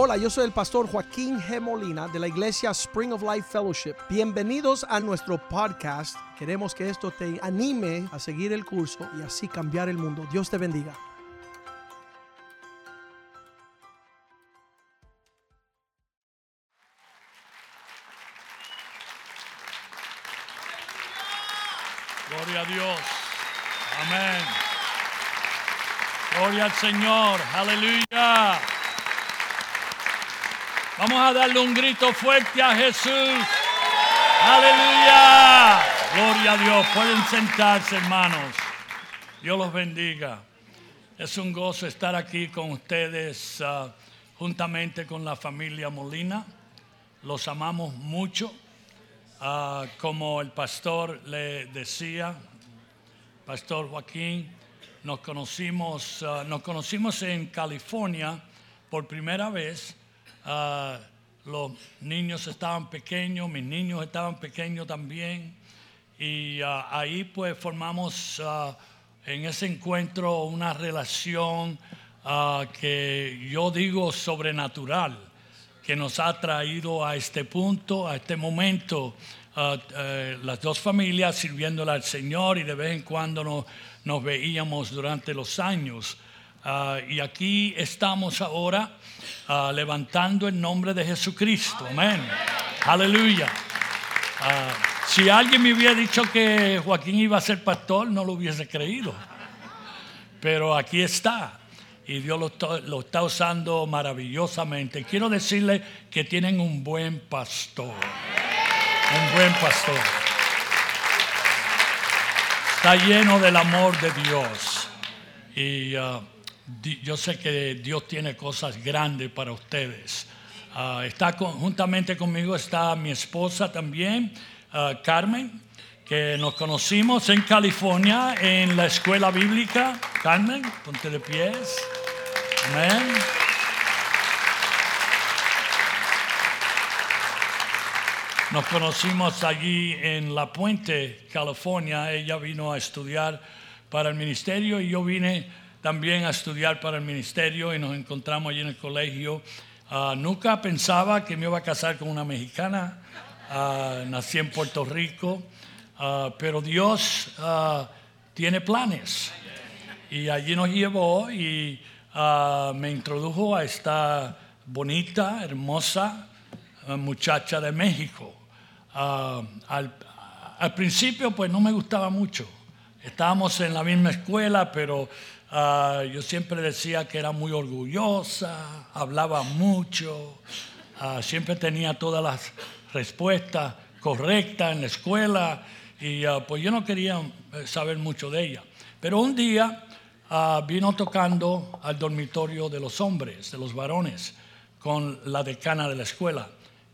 Hola, yo soy el pastor Joaquín G. Molina de la iglesia Spring of Life Fellowship. Bienvenidos a nuestro podcast. Queremos que esto te anime a seguir el curso y así cambiar el mundo. Dios te bendiga. Gloria a Dios. Amén. Gloria al Señor. Aleluya. Vamos a darle un grito fuerte a Jesús. Aleluya. Gloria a Dios. Pueden sentarse, hermanos. Dios los bendiga. Es un gozo estar aquí con ustedes ah, juntamente con la familia Molina. Los amamos mucho. Ah, como el pastor le decía, Pastor Joaquín, nos conocimos, ah, nos conocimos en California por primera vez. Ah, los niños estaban pequeños, mis niños estaban pequeños también. Y ahí pues formamos en ese encuentro una relación que yo digo sobrenatural que nos ha traído a este punto, a este momento, uh, las dos familias sirviéndole al Señor y de vez en cuando nos veíamos durante los años. Uh, y aquí estamos ahora uh, levantando el nombre de Jesucristo. Amén. Aleluya. si alguien me hubiera dicho que Joaquín iba a ser pastor, no lo hubiese creído. Pero aquí está y Dios lo está, usando maravillosamente. Quiero decirle que tienen un buen pastor. Un buen pastor. Está lleno del amor de Dios. Y yo sé que Dios tiene cosas grandes para ustedes. Uh, está juntamente conmigo está mi esposa también, uh, Carmen, que nos conocimos en California en la escuela bíblica. Carmen, ponte de pies. Amén. Nos conocimos allí en La Puente, California. Ella vino a estudiar para el ministerio y yo vine también a estudiar para el ministerio y nos encontramos allí en el colegio. Ah, nunca pensaba que me iba a casar con una mexicana. Ah, nací en Puerto Rico, ah, pero Dios tiene planes. Y allí nos llevó y me introdujo a esta bonita, hermosa muchacha de México. Al, al, principio pues no me gustaba mucho. Estábamos en la misma escuela, pero yo siempre decía que era muy orgullosa, hablaba mucho, siempre tenía todas las respuestas correctas en la escuela y pues yo no quería eh, saber mucho de ella. Pero un día vino tocando al dormitorio de los hombres, de los varones, con la decana de la escuela.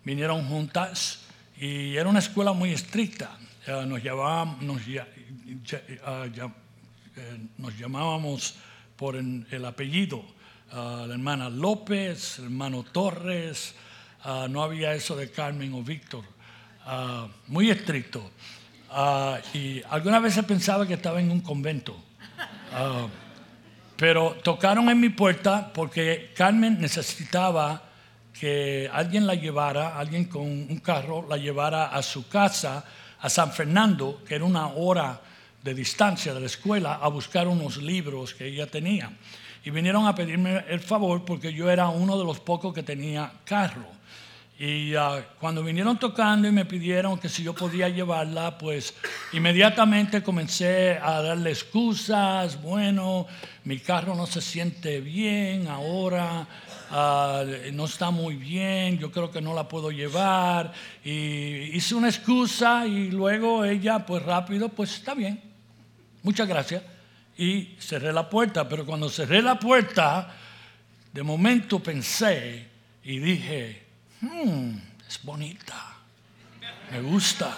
Vinieron juntas y era una escuela muy estricta. nos, llamábamos, ah, eh, nos, llamábamos por el, apellido. Ah, la hermana López, el hermano Torres, no había eso de Carmen o Víctor. muy estricto. y algunas veces pensaba que estaba en un convento. Pero tocaron en mi puerta porque Carmen necesitaba que alguien la llevara, alguien con un carro la llevara a su casa, a San Fernando, que era una hora de distancia de la escuela, a buscar unos libros que ella tenía. Y vinieron a pedirme el favor porque yo era uno de los pocos que tenía carro. Y ah, cuando vinieron tocando y me pidieron que si yo podía llevarla, pues inmediatamente comencé a darle excusas. Bueno, mi carro no se siente bien ahora, ah, no está muy bien, yo creo que no la puedo llevar. Y hice una excusa y luego ella, pues rápido, pues está bien, muchas gracias. Y cerré la puerta, pero cuando cerré la puerta, de momento pensé y dije, Hmm, es bonita, me gusta.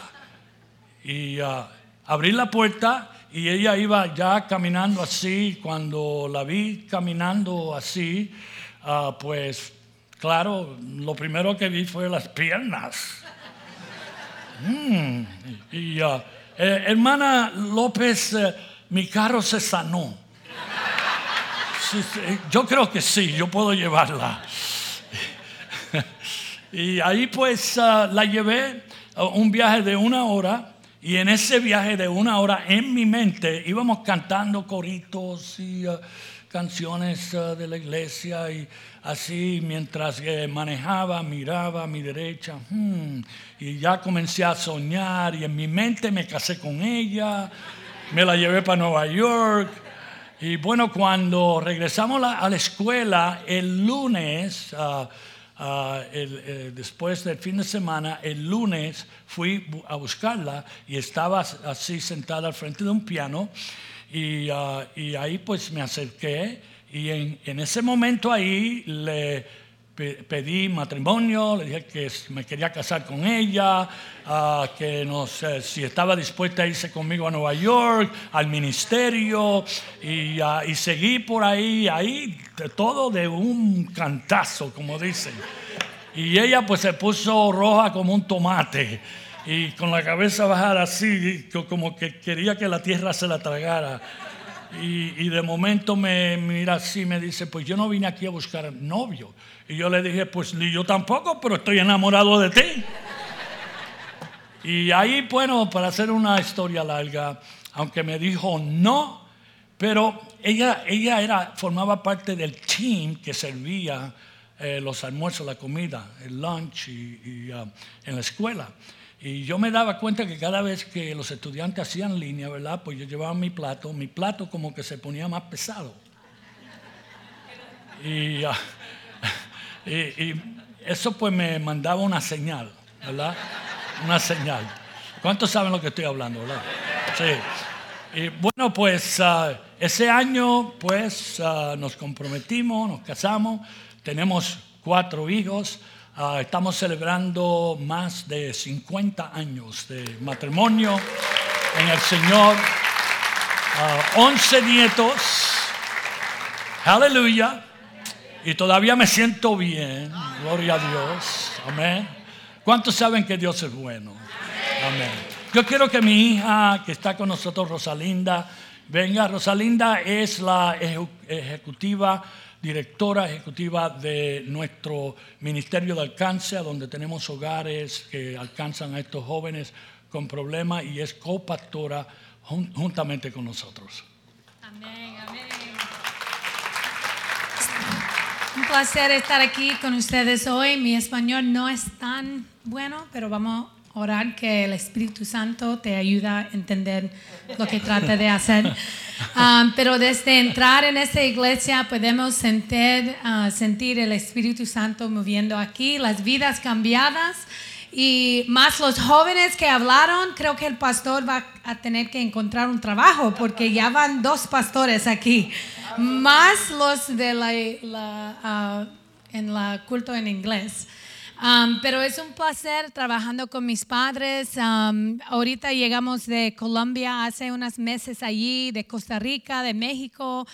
Y uh, abrí la puerta y ella iba ya caminando así. Cuando la vi caminando así, uh, pues claro, lo primero que vi fue las piernas. Hmm, y uh, eh, hermana López, eh, mi carro se sanó. yo creo que sí, yo puedo llevarla. y ahí pues ah, la llevé a un viaje de una hora. Y en ese viaje de una hora en mi mente íbamos cantando coritos y ah, canciones ah, de la iglesia y así mientras manejaba, miraba a mi derecha hmm, y ya comencé a soñar y en mi mente me casé con ella, me la llevé para Nueva York. Y bueno, cuando regresamos a la escuela el lunes, ah, eh, después del fin de semana, el lunes fui a buscarla y estaba así sentada al frente de un piano y, ah, ahí pues me acerqué y en ese momento ahí le pedí matrimonio, le dije que me quería casar con ella, uh, que no sé si estaba dispuesta a irse conmigo a Nueva York, al ministerio, y, uh, y seguí por ahí, ahí todo de un cantazo, como dicen. Y ella pues se puso roja como un tomate y con la cabeza bajada así, como que quería que la tierra se la tragara. Y, de momento me mira así me dice, pues yo no vine aquí a buscar novio. Y yo le dije, pues ni yo tampoco, pero estoy enamorado de ti. Y ahí, bueno, para hacer una historia larga, aunque me dijo no, pero ella, ella era, formaba parte del team que servía eh, los almuerzos, la comida, el lunch y, uh, en la escuela. Y yo me daba cuenta que cada vez que los estudiantes hacían línea, ¿verdad? Pues yo llevaba mi plato, mi plato como que se ponía más pesado. Y, ah, eso pues me mandaba una señal, ¿verdad? Una señal. ¿Cuántos saben lo que estoy hablando, verdad? Sí. Y bueno, pues ah, ese año pues ah, nos comprometimos, nos casamos, tenemos cuatro hijos. Ah, estamos celebrando más de 50 años de matrimonio en el Señor. 11 ah, nietos. Aleluya. Y todavía me siento bien. Gloria a Dios. Amén. ¿Cuántos saben que Dios es bueno? Amén. Yo quiero que mi hija que está con nosotros, Rosalinda, venga. Rosalinda es la ejecutiva directora ejecutiva de nuestro Ministerio de Alcance, donde tenemos hogares que alcanzan a estos jóvenes con problemas y es copastora juntamente con nosotros. Amén, amén. Un placer estar aquí con ustedes hoy. Mi español no es tan bueno, pero vamos a orar que el Espíritu Santo te ayude a entender lo que trata de hacer. Um, pero desde entrar en esta iglesia podemos sentir, uh, sentir el Espíritu Santo moviendo aquí, las vidas cambiadas y más los jóvenes que hablaron, creo que el pastor va a tener que encontrar un trabajo porque ya van dos pastores aquí, más los de la, uh, en la culto en inglés. Um, pero es un placer trabajando con mis padres. Um, ahorita llegamos de Colombia hace unos meses allí, de Costa Rica, de México.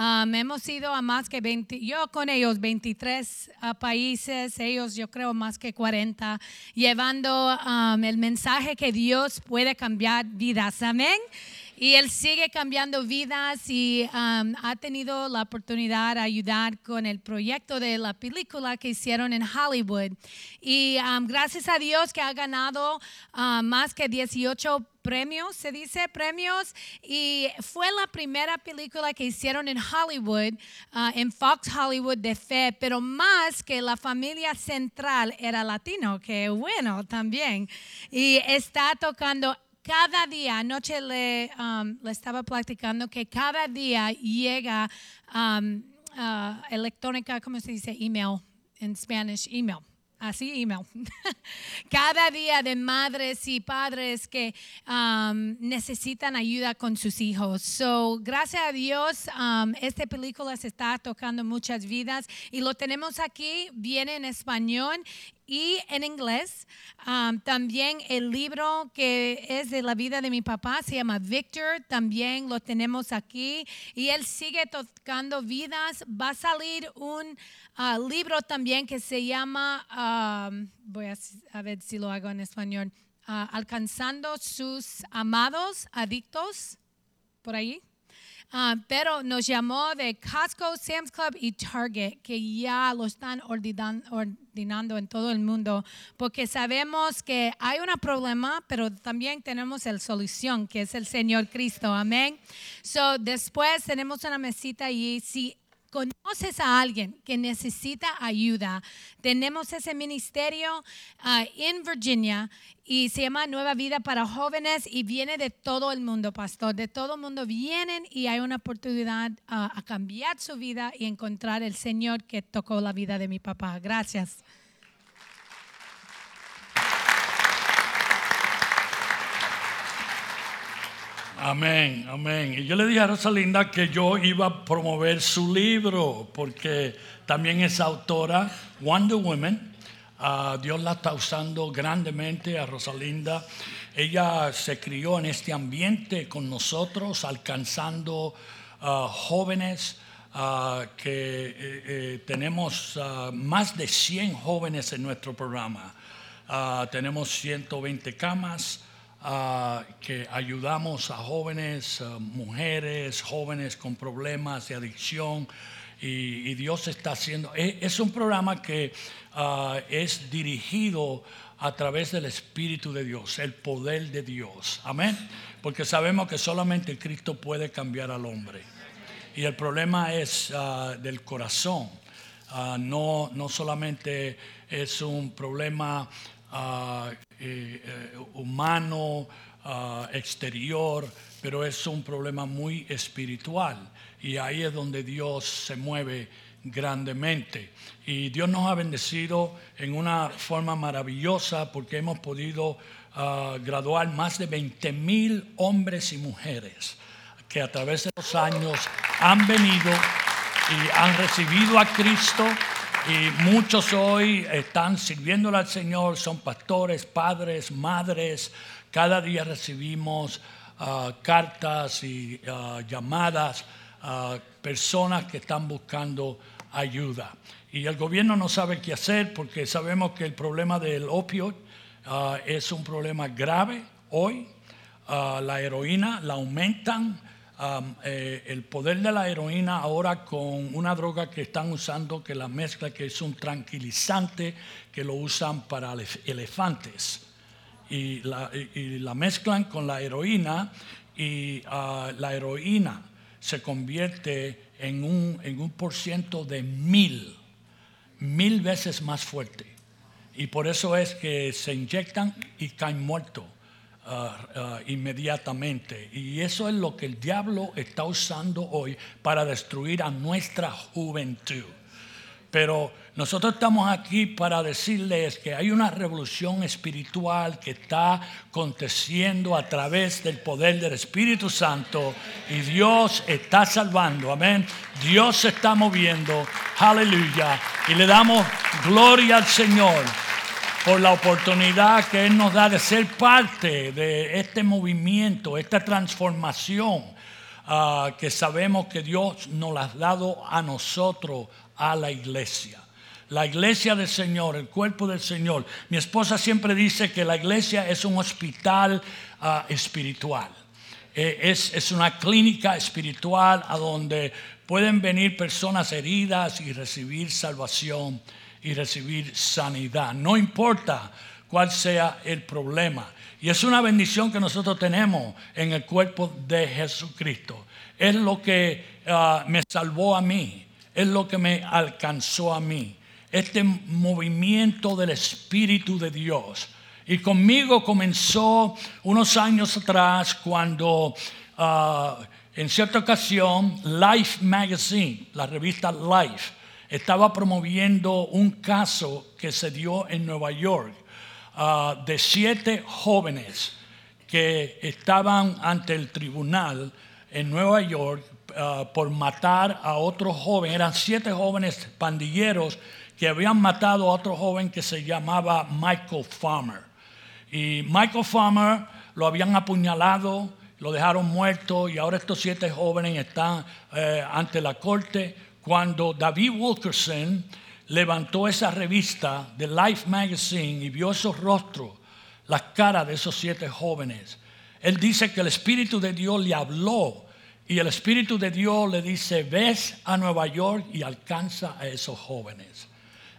Um, hemos ido a más que 20, yo con ellos 23 uh, países, ellos yo creo más que 40, llevando el mensaje que Dios puede cambiar vidas. Amén. Y él sigue cambiando vidas y um, ha tenido la oportunidad de ayudar con el proyecto de la película que hicieron en Hollywood. Y um, gracias a Dios que ha ganado uh, más que 18 premios, se dice premios, y fue la primera película que hicieron en Hollywood, uh, en Fox Hollywood de fe, pero más que la familia central era latino, que bueno también, y está tocando cada día, anoche le, um, le estaba platicando que cada día llega um, uh, electrónica, ¿cómo se dice? Email en Spanish, email así email. Cada día de madres y padres que um, necesitan ayuda con sus hijos. So, gracias a Dios, um, esta película se está tocando muchas vidas y lo tenemos aquí, viene en español y en inglés. Um, también el libro que es de la vida de mi papá se llama Victor, también lo tenemos aquí y él sigue tocando vidas. Va a salir un uh, libro también que se llama, um, voy a, ver si lo hago en español, uh, Alcanzando sus amados adictos, por ahí. Ah, pero nos llamó de Costco, Sam's Club y Target, que ya lo están ordinan- en todo el mundo, porque sabemos que hay un problema, pero también tenemos la solución, que es el Señor Cristo. Amén. So, después tenemos una mesita allí. Si conoces a alguien que necesita ayuda, tenemos ese ministerio ah, en Virginia y se llama Nueva Vida para Jóvenes y viene de todo el mundo, pastor. De todo el mundo vienen y hay una oportunidad ah, a cambiar su vida y encontrar el Señor que tocó la vida de mi papá. Gracias. Amén, amén. Y yo le dije a Rosalinda que yo iba a promover su libro, porque también es autora, Wonder Woman. Ah, Dios la está usando grandemente a Rosalinda. Ella se crió en este ambiente con nosotros, alcanzando ah, jóvenes. ah, que eh, eh, tenemos más de 100 jóvenes en nuestro programa. Tenemos 120 camas que ayudamos a jóvenes, ah, mujeres, jóvenes con problemas de adicción. Y, Dios está haciendo. Es, es un programa que ah, es dirigido a través del Espíritu de Dios, el poder de Dios. Amén. Porque sabemos que solamente Cristo puede cambiar al hombre. Y el problema es ah, del corazón. Ah, no, no solamente es un problema eh, eh, humano, ah, exterior, pero es un problema muy espiritual. Y ahí es donde Dios se mueve grandemente. Y Dios nos ha bendecido en una forma maravillosa porque hemos podido ah, graduar más de 20 mil hombres y mujeres que a través de los años han venido y han recibido a Cristo y muchos hoy están sirviéndole al Señor, son pastores, padres, madres. Cada día recibimos ah, cartas y ah, llamadas a personas que están buscando ayuda. Y el gobierno no sabe qué hacer porque sabemos que el problema del opio es un problema grave hoy. La heroína la aumentan. Eh, el poder de la heroína ahora con una droga que están usando, que la mezcla, que es un tranquilizante, que lo usan para elef- elefantes. Y la, mezclan con la heroína y ah, la heroína se convierte en un, en un por ciento de mil, mil veces más fuerte. Y por eso es que se inyectan y caen muertos ah, ah, inmediatamente. Y eso es lo que el diablo está usando hoy para destruir a nuestra juventud. Pero nosotros estamos aquí para decirles que hay una revolución espiritual que está aconteciendo a través del poder del Espíritu Santo y Dios está salvando, amén. Dios se está moviendo, aleluya. Y le damos gloria al Señor por la oportunidad que Él nos da de ser parte de este movimiento, esta transformación ah, que sabemos que Dios nos la ha dado a nosotros, a la iglesia. La iglesia del Señor, el cuerpo del Señor. Mi esposa siempre dice que la iglesia es un hospital ah, espiritual. Eh, es, es una clínica espiritual a donde pueden venir personas heridas y recibir salvación y recibir sanidad. No importa cuál sea el problema. Y es una bendición que nosotros tenemos en el cuerpo de Jesucristo. Es lo que ah, me salvó a mí. Es lo que me alcanzó a mí. Este movimiento del Espíritu de Dios. Y conmigo comenzó unos años atrás cuando ah, en cierta ocasión Life Magazine, la revista Life, estaba promoviendo un caso que se dio en Nueva York ah, de siete jóvenes que estaban ante el tribunal en Nueva York ah, por matar a otro joven. Eran siete jóvenes pandilleros que habían matado a otro joven que se llamaba Michael Farmer. Y Michael Farmer lo habían apuñalado, lo dejaron muerto y ahora estos siete jóvenes están eh, ante la corte. Cuando David Wilkerson levantó esa revista de Life Magazine y vio esos rostros, las caras de esos siete jóvenes, él dice que el Espíritu de Dios le habló y el Espíritu de Dios le dice, ves a Nueva York y alcanza a esos jóvenes.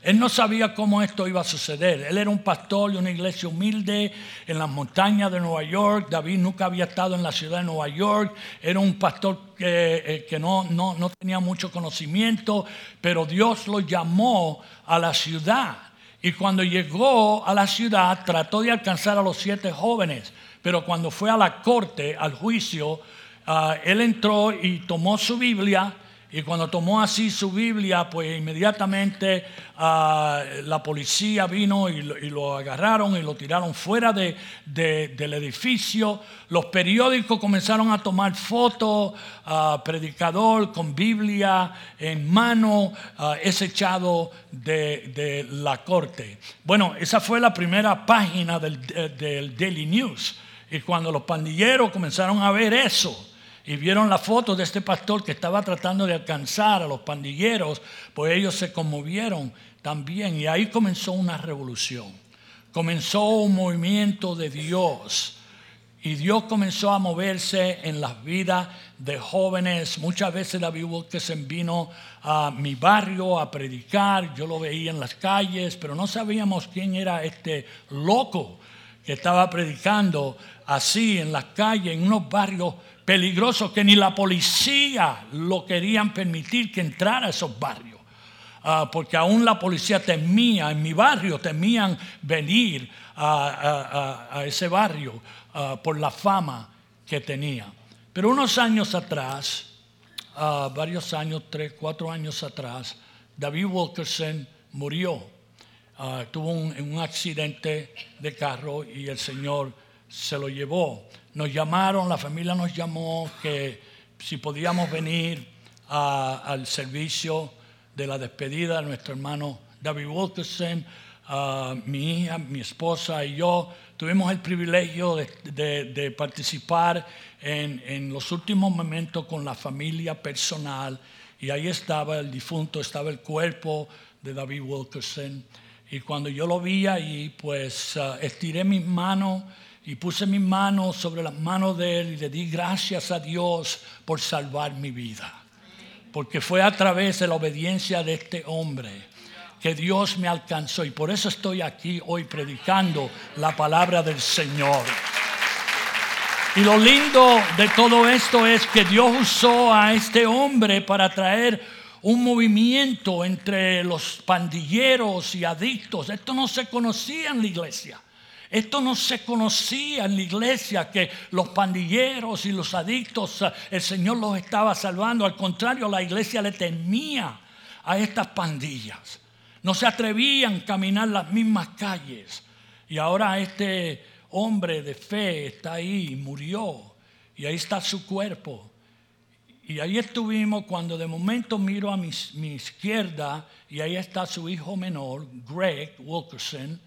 Él no sabía cómo esto iba a suceder. Él era un pastor de una iglesia humilde en las montañas de Nueva York. David nunca había estado en la ciudad de Nueva York. Era un pastor que, eh, no tenía mucho conocimiento, pero Dios lo llamó a la ciudad. Y cuando llegó a la ciudad trató de alcanzar a los siete jóvenes, pero cuando fue a la corte, al juicio, ah, él entró y tomó su Biblia y cuando tomó así su Biblia, pues inmediatamente ah, la policía vino y lo, agarraron y lo tiraron fuera de, del edificio. Los periódicos comenzaron a tomar fotos, uh, predicador con Biblia en mano, uh, es de, de, la corte. Bueno, esa fue la primera página del, del Daily News. Y cuando los pandilleros comenzaron a ver eso, y vieron la foto de este pastor que estaba tratando de alcanzar a los pandilleros, pues ellos se conmovieron también y ahí comenzó una revolución. Comenzó un movimiento de Dios y Dios comenzó a moverse en las vidas de jóvenes. Muchas veces David Wilkerson vino a mi barrio a predicar, yo lo veía en las calles, pero no sabíamos quién era este loco que estaba predicando así en las calles, en unos barrios peligroso que ni la policía lo querían permitir que entrara a esos barrios. Ah, porque aún la policía temía, en mi barrio temían venir a, ese barrio ah, por la fama que tenía. Pero unos años atrás, ah, varios años, tres, cuatro años atrás, David Wilkerson murió. tuvo un accidente de carro y el Señor se lo llevó nos llamaron, la familia nos llamó que si podíamos venir al servicio de la despedida de nuestro hermano David Wilkerson, mi hija, mi esposa y yo. Tuvimos el privilegio de, participar en, los últimos momentos con la familia personal y ahí estaba el difunto, estaba el cuerpo de David Wilkerson. Y cuando yo lo vi ahí pues ah, estiré mis manos y puse mis manos sobre las manos de él y le di gracias a Dios por salvar mi vida. Porque fue a través de la obediencia de este hombre que Dios me alcanzó y por eso estoy aquí hoy predicando la palabra del Señor. Y lo lindo de todo esto es que Dios usó a este hombre para traer un movimiento entre los pandilleros y adictos. Esto no se conocía en la iglesia. Esto no se conocía en la iglesia, que los pandilleros y los adictos, eh, el Señor los estaba salvando. Al contrario, la iglesia le temía a estas pandillas. No se atrevían a caminar las mismas calles. Y ahora este hombre de fe está ahí, murió. Y ahí está su cuerpo. Y ahí estuvimos cuando de momento miro a mi, mi izquierda y ahí está su hijo menor, Greg Wilkerson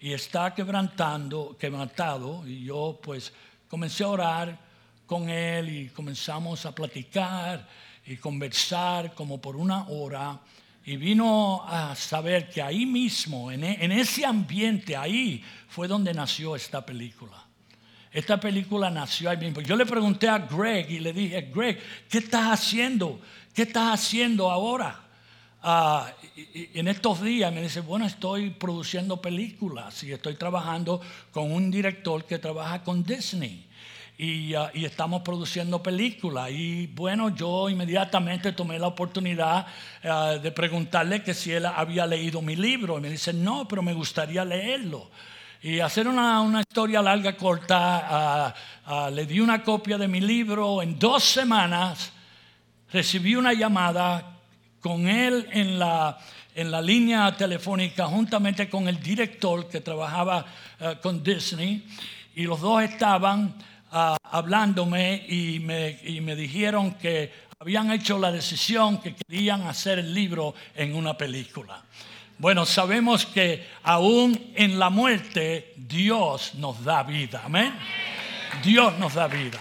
y está quebrantando, quebrantado. Y yo pues comencé a orar con él y comenzamos a platicar y conversar como por una hora. Y vino a saber que ahí mismo, en, e, en ese ambiente, ahí fue donde nació esta película. Esta película nació ahí mismo. Yo le pregunté a Greg y le dije, Greg, ¿qué estás haciendo? ¿Qué estás haciendo ahora? Ah, en estos días me dice, bueno, estoy produciendo películas y estoy trabajando con un director que trabaja con Disney. Y, ah, estamos produciendo películas. Y bueno, yo inmediatamente tomé la oportunidad ah, de preguntarle que si él había leído mi libro. Y me dice, no, pero me gustaría leerlo. Y hacer una, una historia larga, corta, le di una copia de mi libro. En dos semanas recibí una llamada con él en la, en la línea telefónica juntamente con el director que trabajaba eh, con Disney y los dos estaban ah, hablándome y me, y me dijeron que habían hecho la decisión que querían hacer el libro en una película. Bueno, sabemos que aún en la muerte Dios nos da vida. Amén. Dios nos da vida.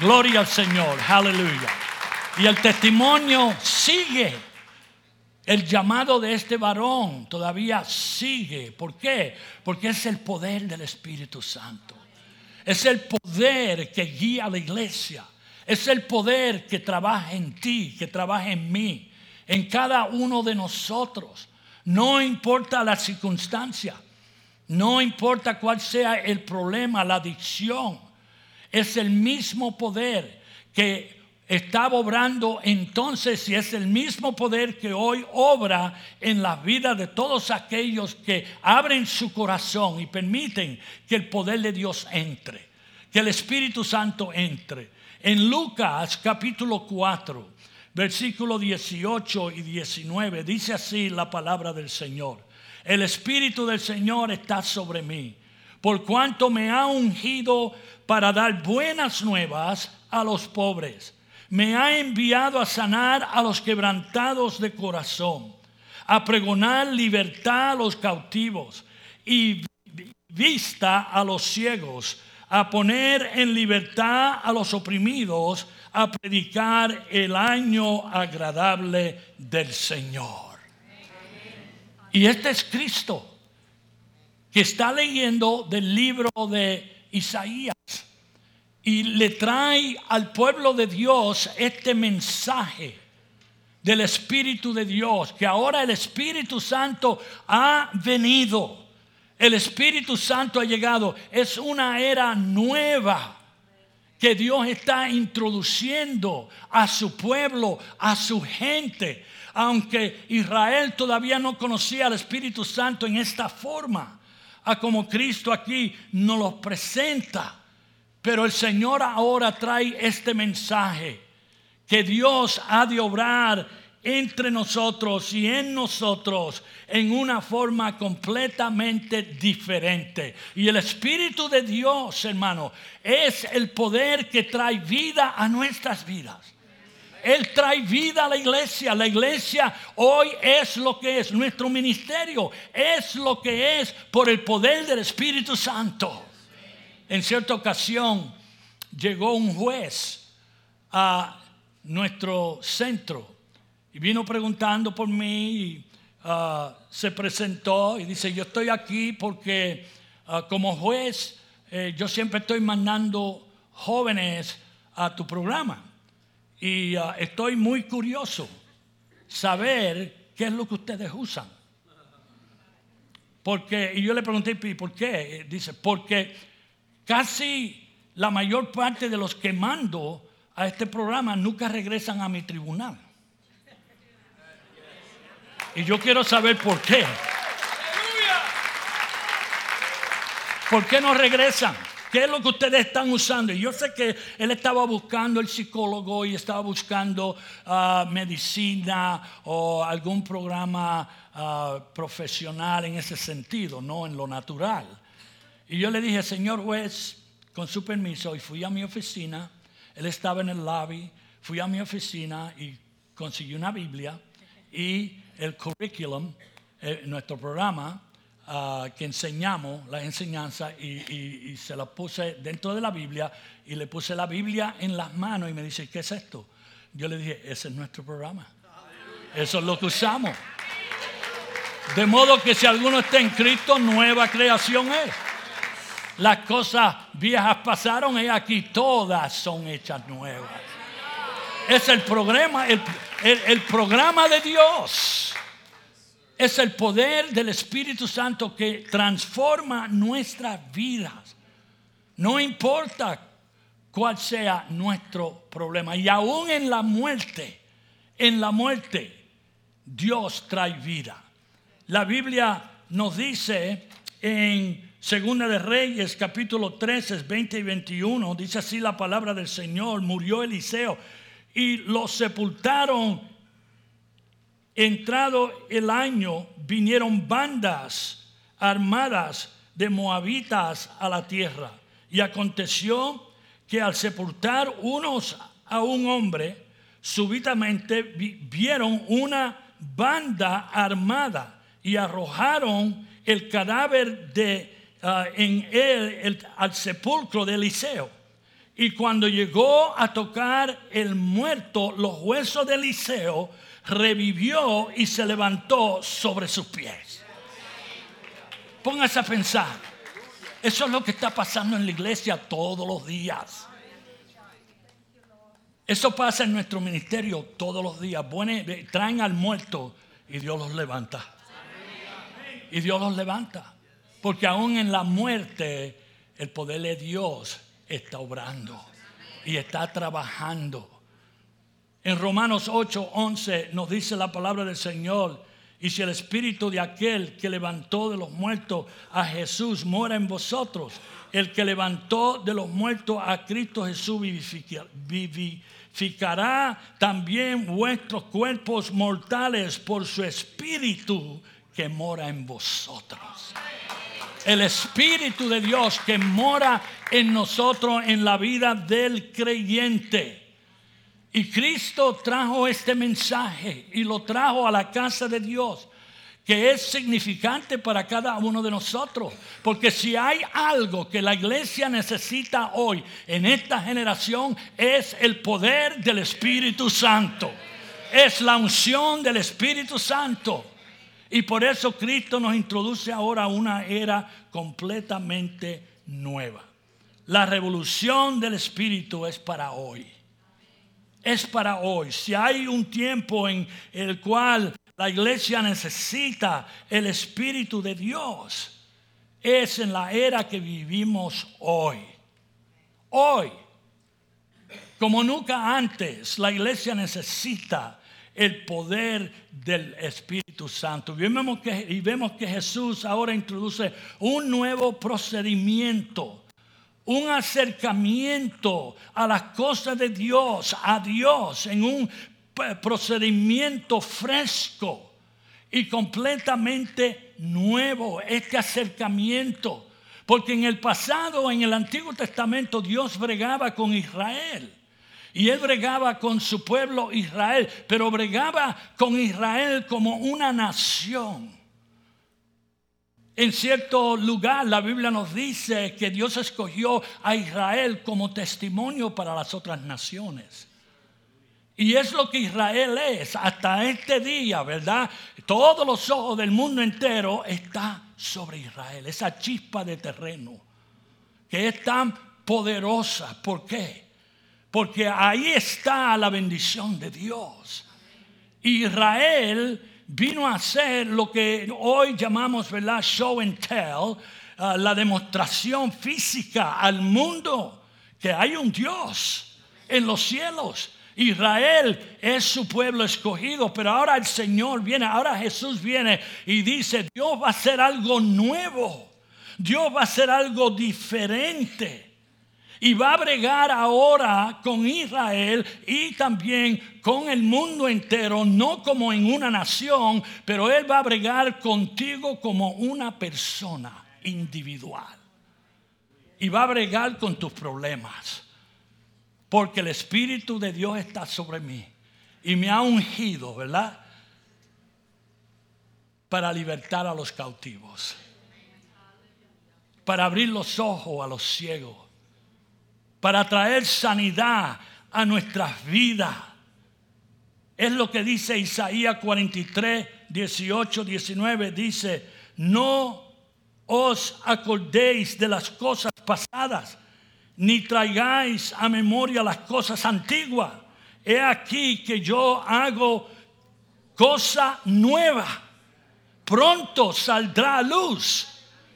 Gloria al Señor. Aleluya. Y el testimonio sigue. El llamado de este varón todavía sigue. ¿Por qué? Porque es el poder del Espíritu Santo. Es el poder que guía a la iglesia. Es el poder que trabaja en ti, que trabaja en mí, en cada uno de nosotros. No importa la circunstancia, no importa cuál sea el problema, la adicción, es el mismo poder que estaba obrando entonces y es el mismo poder que hoy obra en la vida de todos aquellos que abren su corazón y permiten que el poder de Dios entre, que el Espíritu Santo entre. En Lucas capítulo 4, versículo 18 y 19, dice así la palabra del Señor. El Espíritu del Señor está sobre mí, por cuanto me ha ungido para dar buenas nuevas a los pobres me ha enviado a sanar a los quebrantados de corazón, a pregonar libertad a los cautivos y vista a los ciegos, a poner en libertad a los oprimidos, a predicar el año agradable del Señor. Y este es Cristo, que está leyendo del libro de Isaías y le trae al pueblo de Dios este mensaje del Espíritu de Dios, que ahora el Espíritu Santo ha venido, el Espíritu Santo ha llegado, es una era nueva que Dios está introduciendo a su pueblo, a su gente, aunque Israel todavía no conocía al Espíritu Santo en esta forma, a como Cristo aquí nos lo presenta. Pero el Señor ahora trae este mensaje que Dios ha de obrar entre nosotros y en nosotros en una forma completamente diferente. Y el Espíritu de Dios, hermano, es el poder que trae vida a nuestras vidas. Él trae vida a la iglesia. La iglesia hoy es lo que es. Nuestro ministerio es lo que es por el poder del Espíritu Santo. En cierta ocasión llegó un juez a nuestro centro y vino preguntando por mí y ah, se presentó y dice, yo estoy aquí porque ah, como juez eh, yo siempre estoy mandando jóvenes a tu programa y ah, estoy muy curioso saber qué es lo que ustedes usan. Porque, y yo le pregunté, ¿por qué? Dice, porque Casi la mayor parte de los que mando a este programa nunca regresan a mi tribunal. Y yo quiero saber por qué. ¿Por qué no regresan? ¿Qué es lo que ustedes están usando? Y yo sé que él estaba buscando el psicólogo y estaba buscando ah, medicina o algún programa ah, profesional en ese sentido, no en lo natural. Y yo le dije, señor juez, con su permiso, y fui a mi oficina, él estaba en el lobby, fui a mi oficina y conseguí una Biblia y el curriculum, eh, nuestro programa ah, que enseñamos, la enseñanza, y, se la puse dentro de la Biblia y le puse la Biblia en las manos y me dice, ¿qué es esto? Yo le dije, ese es nuestro programa. Eso es lo que usamos. De modo que si alguno está en Cristo, nueva creación es. Las cosas viejas pasaron y aquí todas son hechas nuevas. Es el programa, el, programa de Dios. Es el poder del Espíritu Santo que transforma nuestras vidas. No importa cuál sea nuestro problema. Y aún en la muerte, en la muerte, Dios trae vida. La Biblia nos dice en Segunda de Reyes, capítulo 13, 20 y 21, dice así la palabra del Señor, murió Eliseo y lo sepultaron. Entrado el año, vinieron bandas armadas de moabitas a la tierra. Y aconteció que al sepultar unos a un hombre, súbitamente vieron una banda armada y arrojaron el cadáver de Ah, en él al sepulcro de Eliseo. Y cuando llegó a tocar el muerto, los huesos de Eliseo, revivió y se levantó sobre sus pies. Póngase a pensar. Eso es lo que está pasando en la iglesia todos los días. Eso pasa en nuestro ministerio todos los días. traen al muerto y Dios los levanta. Y Dios los levanta. Porque aún en la muerte el poder de Dios está obrando y está trabajando. En Romanos 8, 11 nos dice la palabra del Señor. Y si el espíritu de aquel que levantó de los muertos a Jesús mora en vosotros, el que levantó de los muertos a Cristo Jesús vivificará también vuestros cuerpos mortales por su espíritu que mora en vosotros. El espíritu de Dios que mora en nosotros en la vida del creyente. Y Cristo trajo este mensaje y lo trajo a la casa de Dios que es significante para cada uno de nosotros. Porque si hay algo que la iglesia necesita hoy en esta generación es el poder del Espíritu Santo. Es la unción del Espíritu Santo. Y por eso Cristo nos introduce ahora a una era completamente nueva. La revolución del Espíritu es para hoy. Es para hoy. Si hay un tiempo en el cual la iglesia necesita el Espíritu de Dios. Es en la era que vivimos hoy. Hoy, como nunca antes, la iglesia necesita el poder del Espíritu Santo. Y vemos, que, Jesús ahora introduce un nuevo procedimiento, un acercamiento a las cosas de Dios, a Dios, en un procedimiento fresco y completamente nuevo este acercamiento. Porque en el pasado, en el Antiguo Testamento, Dios bregaba con Israel. Y él bregaba con su pueblo Israel, pero bregaba con Israel como una nación. En cierto lugar la Biblia nos dice que Dios escogió a Israel como testimonio para las otras naciones. Y es lo que Israel es hasta este día, ¿verdad? Todos los ojos del mundo entero están sobre Israel, esa chispa de terreno que es tan poderosa. ¿Por qué? Porque ahí está la bendición de Dios. Israel vino a ser lo que hoy llamamos, ¿verdad? Show and tell, uh, la demostración física al mundo que hay un Dios en los cielos Israel es su pueblo escogido, pero ahora el Señor viene, ahora Jesús viene y dice, Dios va a hacer algo nuevo, Dios va a hacer algo diferente. Y va a bregar ahora con Israel y también con el mundo entero, no como en una nación, pero Él va a bregar contigo como una persona individual. Y va a bregar con tus problemas porque el Espíritu de Dios está sobre mí y me ha ungido, ¿verdad? Para libertar a los cautivos, para abrir los ojos a los ciegos, para traer sanidad a nuestras vidas. Es lo que dice Isaías 43, 18, 19. Dice, no os acordéis de las cosas pasadas ni traigáis a memoria las cosas antiguas. He aquí que yo hago cosa nueva. Pronto saldrá a luz.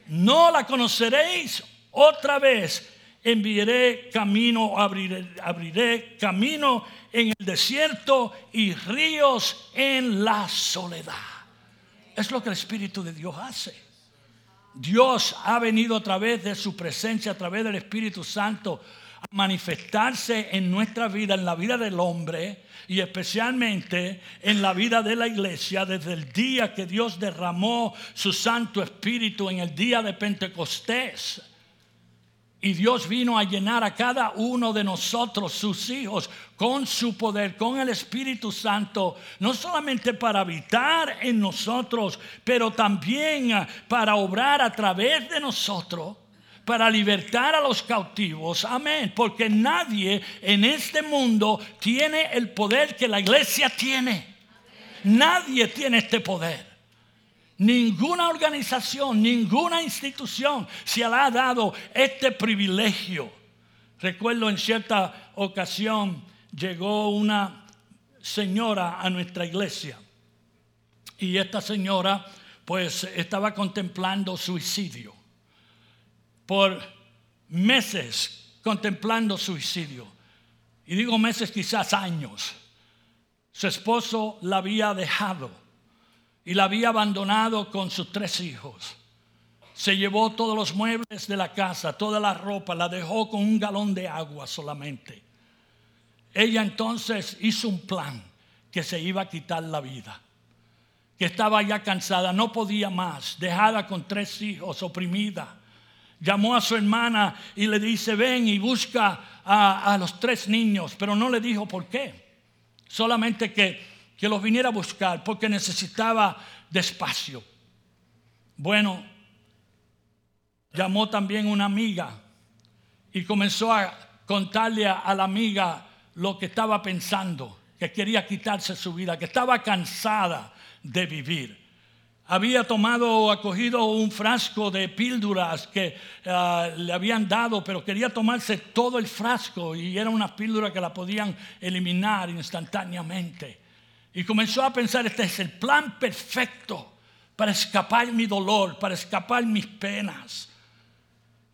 No la conoceréis otra vez. Enviaré camino, abriré, camino en el desierto y ríos en la soledad. Es lo que el Espíritu de Dios hace. Dios ha venido a través de su presencia, a través del Espíritu Santo, a manifestarse en nuestra vida, en la vida del hombre y especialmente en la vida de la iglesia desde el día que Dios derramó su Santo Espíritu en el día de Pentecostés. Y Dios vino a llenar a cada uno de nosotros, sus hijos, con su poder, con el Espíritu Santo, no solamente para habitar en nosotros, pero también ah, para obrar a través de nosotros, para libertar a los cautivos. Amén. Porque nadie en este mundo tiene el poder que la iglesia tiene. Nadie tiene este poder. Ninguna organización, ninguna institución se le ha dado este privilegio. Recuerdo en cierta ocasión llegó una señora a nuestra iglesia. Y esta señora pues estaba contemplando suicidio. Por meses contemplando suicidio. Y digo meses, quizás años. Su esposo la había dejado y la había abandonado con sus tres hijos. Se llevó todos los muebles de la casa, toda la ropa, la dejó con un galón de agua solamente. Ella entonces hizo un plan que se iba a quitar la vida, que estaba ya cansada, no podía más, dejada con tres hijos, oprimida. Llamó a su hermana y le dice, ven y busca a, los tres niños, pero no le dijo por qué, solamente que, que los viniera a buscar porque necesitaba despacio. Bueno, llamó también una amiga y comenzó a contarle a la amiga lo que estaba pensando, que quería quitarse su vida, que estaba cansada de vivir. Había tomado o acogido un frasco de píldoras que ah, le habían dado, pero quería tomarse todo el frasco y era una píldora que la podían eliminar instantáneamente. Y comenzó a pensar, este es el plan perfecto para escapar mi dolor, para escapar mis penas.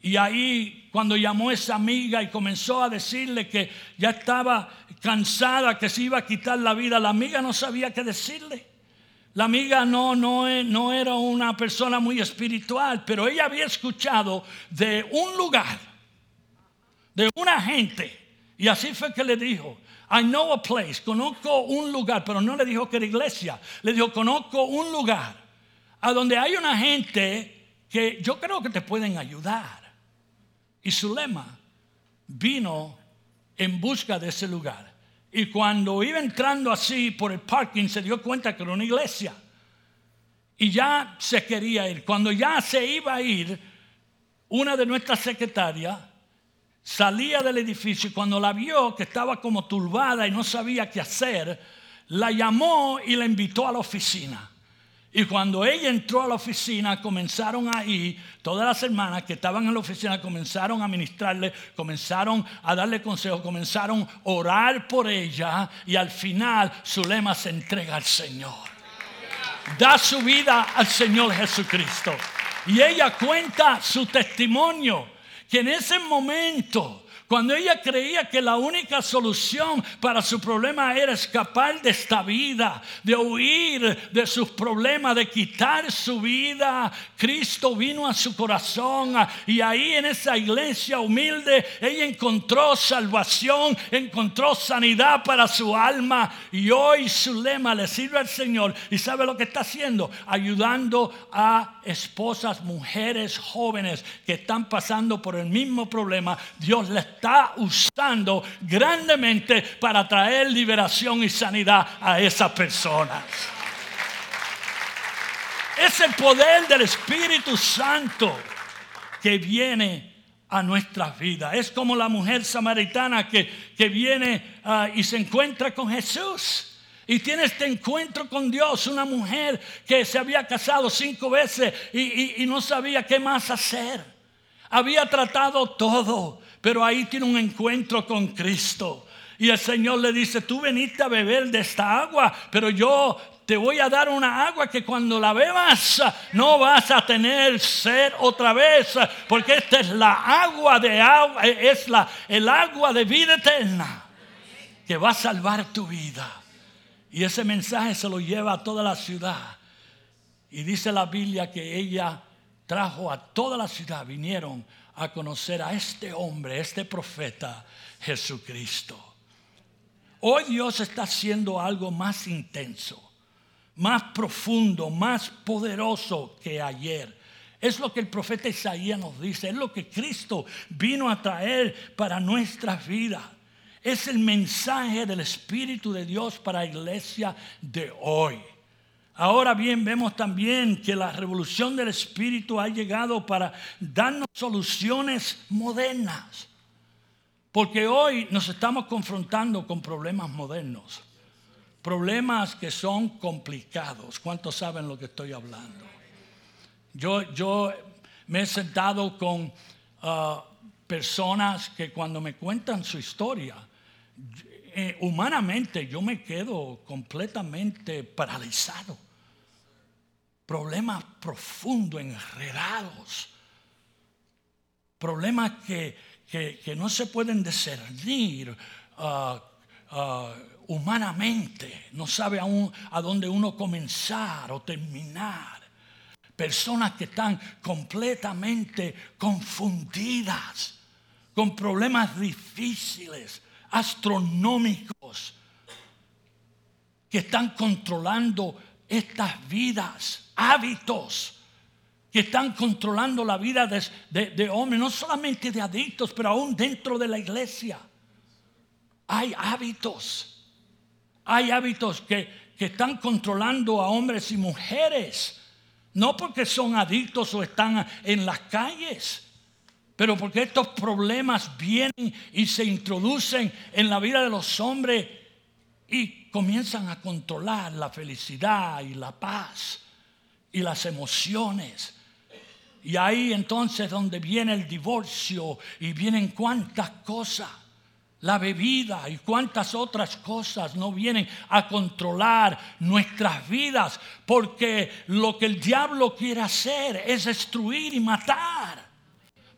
Y ahí cuando llamó esa amiga y comenzó a decirle que ya estaba cansada, que se iba a quitar la vida, la amiga no sabía qué decirle. La amiga no, no, no era una persona muy espiritual, pero ella había escuchado de un lugar, de una gente. Y así fue que le dijo, I know a place, conozco un lugar, pero no le dijo que era iglesia, le dijo, conozco un lugar a donde hay una gente que yo creo que te pueden ayudar. Y su lema vino en busca de ese lugar. Y cuando iba entrando así por el parking se dio cuenta que era una iglesia. Y ya se quería ir. Cuando ya se iba a ir, una de nuestras secretarias salía del edificio y cuando la vio que estaba como turbada y no sabía qué hacer, la llamó y la invitó a la oficina. Y cuando ella entró a la oficina, comenzaron ahí, todas las hermanas que estaban en la oficina comenzaron a ministrarle, comenzaron a darle consejos, comenzaron a orar por ella y al final su lema se entrega al Señor. Da su vida al Señor Jesucristo. Y ella cuenta su testimonio, que en ese momento cuando ella creía que la única solución para su problema era escapar de esta vida, de huir de sus problemas, de quitar su vida, Cristo vino a su corazón y ahí en esa iglesia humilde ella encontró salvación, encontró sanidad para su alma y hoy su lema le sirve al Señor y sabe lo que está haciendo, ayudando a esposas, mujeres jóvenes que están pasando por el mismo problema. Dios les está usando grandemente para traer liberación y sanidad a esas personas. Es el poder del Espíritu Santo que viene a nuestras vidas. Es como la mujer samaritana que, que viene ah, y se encuentra con Jesús. Y tiene este encuentro con Dios, una mujer que se había casado cinco veces y no sabía qué más hacer. Había tratado todo, pero ahí tiene un encuentro con Cristo. Y el Señor le dice, tú veniste a beber de esta agua, pero yo te voy a dar una agua que cuando la bebas no vas a tener sed otra vez, porque esta es la agua de agua, es la, el agua de vida eterna que va a salvar tu vida. Y ese mensaje se lo lleva a toda la ciudad. Y dice la Biblia que ella trajo a toda la ciudad, vinieron a conocer a este hombre, este profeta Jesucristo. Hoy Dios está haciendo algo más intenso, más profundo, más poderoso que ayer. Es lo que el profeta Isaías nos dice, es lo que Cristo vino a traer para nuestras vidas. Es el mensaje del Espíritu de Dios para la iglesia de hoy. Ahora bien, vemos también que la revolución del Espíritu ha llegado para darnos soluciones modernas. Porque hoy nos estamos confrontando con problemas modernos. Problemas que son complicados. ¿Cuántos saben lo que estoy hablando? Yo, yo me he sentado con uh, personas que cuando me cuentan su historia, eh, humanamente yo me quedo completamente paralizado. Problemas profundos, enredados. Problemas que, que, no se pueden discernir ah, ah, humanamente. No sabe aún a dónde uno comenzar o terminar. Personas que están completamente confundidas, con problemas difíciles, astronómicos, que están controlando estas vidas, hábitos, que están controlando la vida de, hombres, no solamente de adictos, pero aún dentro de la iglesia. Hay hábitos, hay hábitos que, que están controlando a hombres y mujeres no porque son adictos o están en las calles, pero porque estos problemas vienen y se introducen en la vida de los hombres y comienzan a controlar la felicidad y la paz y las emociones. Y ahí entonces donde viene el divorcio y vienen cuantas cosas la bebida y cuantas otras cosas no vienen a controlar nuestras vidas, porque lo que el diablo quiere hacer es destruir y matar.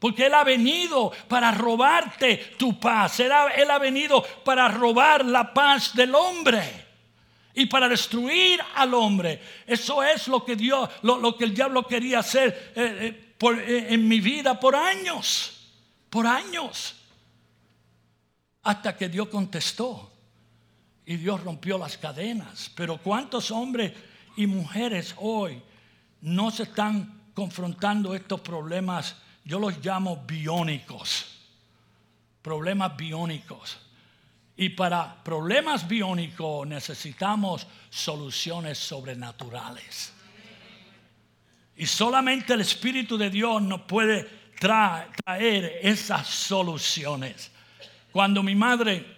Porque Él ha venido para robarte tu paz. Él ha, venido para robar la paz del hombre. Y para destruir al hombre. Eso es lo que Dios, lo, que el diablo quería hacer eh, eh, eh, en mi vida por años. Por años. Hasta que Dios contestó y Dios rompió las cadenas. Pero ¿cuántos hombres y mujeres hoy no se están confrontando estos problemas? Yo los llamo biónicos. Problemas biónicos. Y para problemas biónicos necesitamos soluciones sobrenaturales. Y solamente el Espíritu de Dios nos puede traer esas soluciones. Cuando mi madre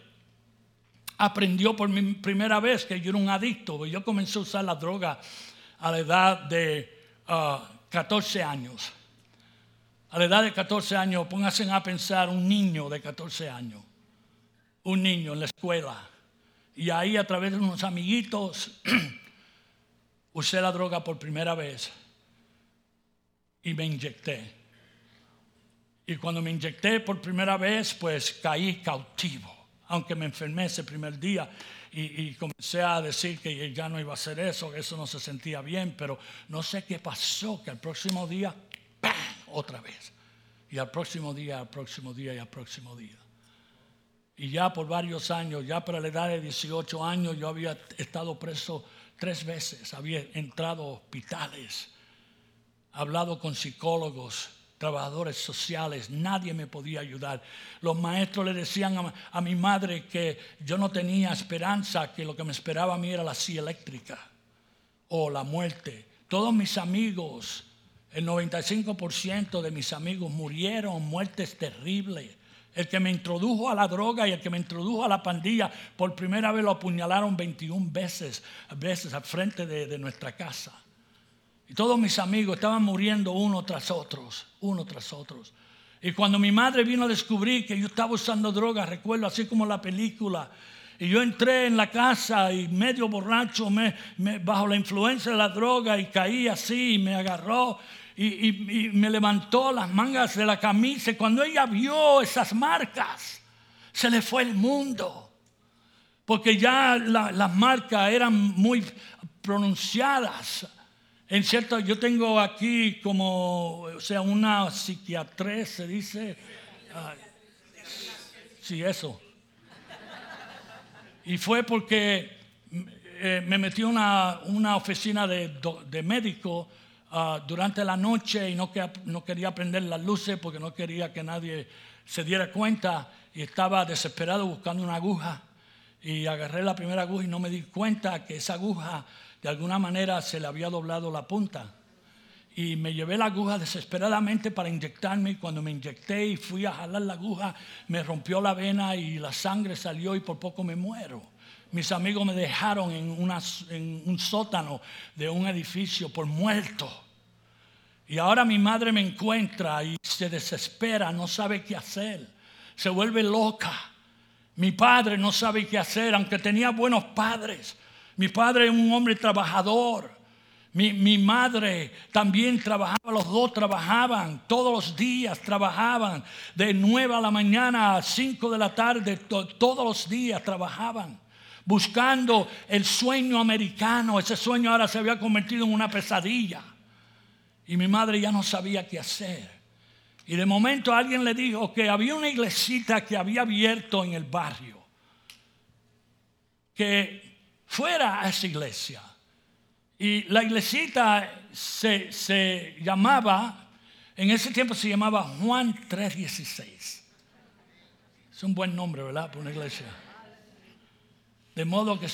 aprendió por mi primera vez que yo era un adicto, yo comencé a usar la droga a la edad de 14 ah, años. A la edad de 14 años, pónganse a pensar un niño de 14 años, un niño en la escuela. Y ahí a través de unos amiguitos usé la droga por primera vez y me inyecté. Y cuando me inyecté por primera vez, pues caí cautivo, aunque me enfermé ese primer día. Y, comencé a decir que ya no iba a hacer eso, que eso no se sentía bien, pero no sé qué pasó, que al próximo día. Otra vez. Y al próximo día, al próximo día y al próximo día. Y ya por varios años, ya para la edad de 18 años, yo había estado preso tres veces, había entrado a hospitales, hablado con psicólogos, trabajadores sociales, nadie me podía ayudar. Los maestros le decían a, mi madre que yo no tenía esperanza, que lo que me esperaba a mí era la silla eléctrica o la muerte. Todos mis amigos, el 95% de mis amigos murieron muertes terribles. El que me introdujo a la droga y el que me introdujo a la pandilla, por primera vez lo apuñalaron 21 veces, veces al frente de nuestra casa. Y todos mis amigos estaban muriendo uno tras otros, uno tras otros. Y cuando mi madre vino a descubrir que yo estaba usando drogas, recuerdo así como la película, y yo entré en la casa y medio borracho, me, bajo la influencia de la droga y caí así y me agarró y, me levantó las mangas de la camisa. Y cuando ella vio esas marcas, se le fue el mundo. Porque ya las marcas eran muy pronunciadas. En cierto, yo tengo aquí como, sea, una psiquiatra, se dice. sí, eso. Y fue porque eh, me metí en una, una, oficina de, de médico ah, durante la noche y no, no quería prender las luces porque no quería que nadie se diera cuenta y estaba desesperado buscando una aguja y agarré la primera aguja y no me di cuenta que esa aguja de alguna manera se le había doblado la punta. Y me llevé la aguja desesperadamente para inyectarme y cuando me inyecté y fui a jalar la aguja, me rompió la vena y la sangre salió y por poco me muero. Mis amigos me dejaron en, en un sótano de un edificio por muerto. Y ahora mi madre me encuentra y se desespera, no sabe qué hacer, se vuelve loca Mi padre no sabe qué hacer, aunque tenía buenos padres. Mi padre es un hombre trabajador. Mi, madre también trabajaba, los dos trabajaban, todos los días trabajaban, de 9 a la mañana a 5 de la tarde, todos los días trabajaban, buscando el sueño americano. Ese sueño ahora se había convertido en una pesadilla. Y mi madre ya no sabía qué hacer. Y de momento alguien le dijo que había una iglesita que había abierto en el barrio, que fuera a esa iglesia. Y la iglesita se, se llamaba, en ese tiempo se llamaba Juan 316. Es un buen nombre, ¿verdad? Para una iglesia. De modo que,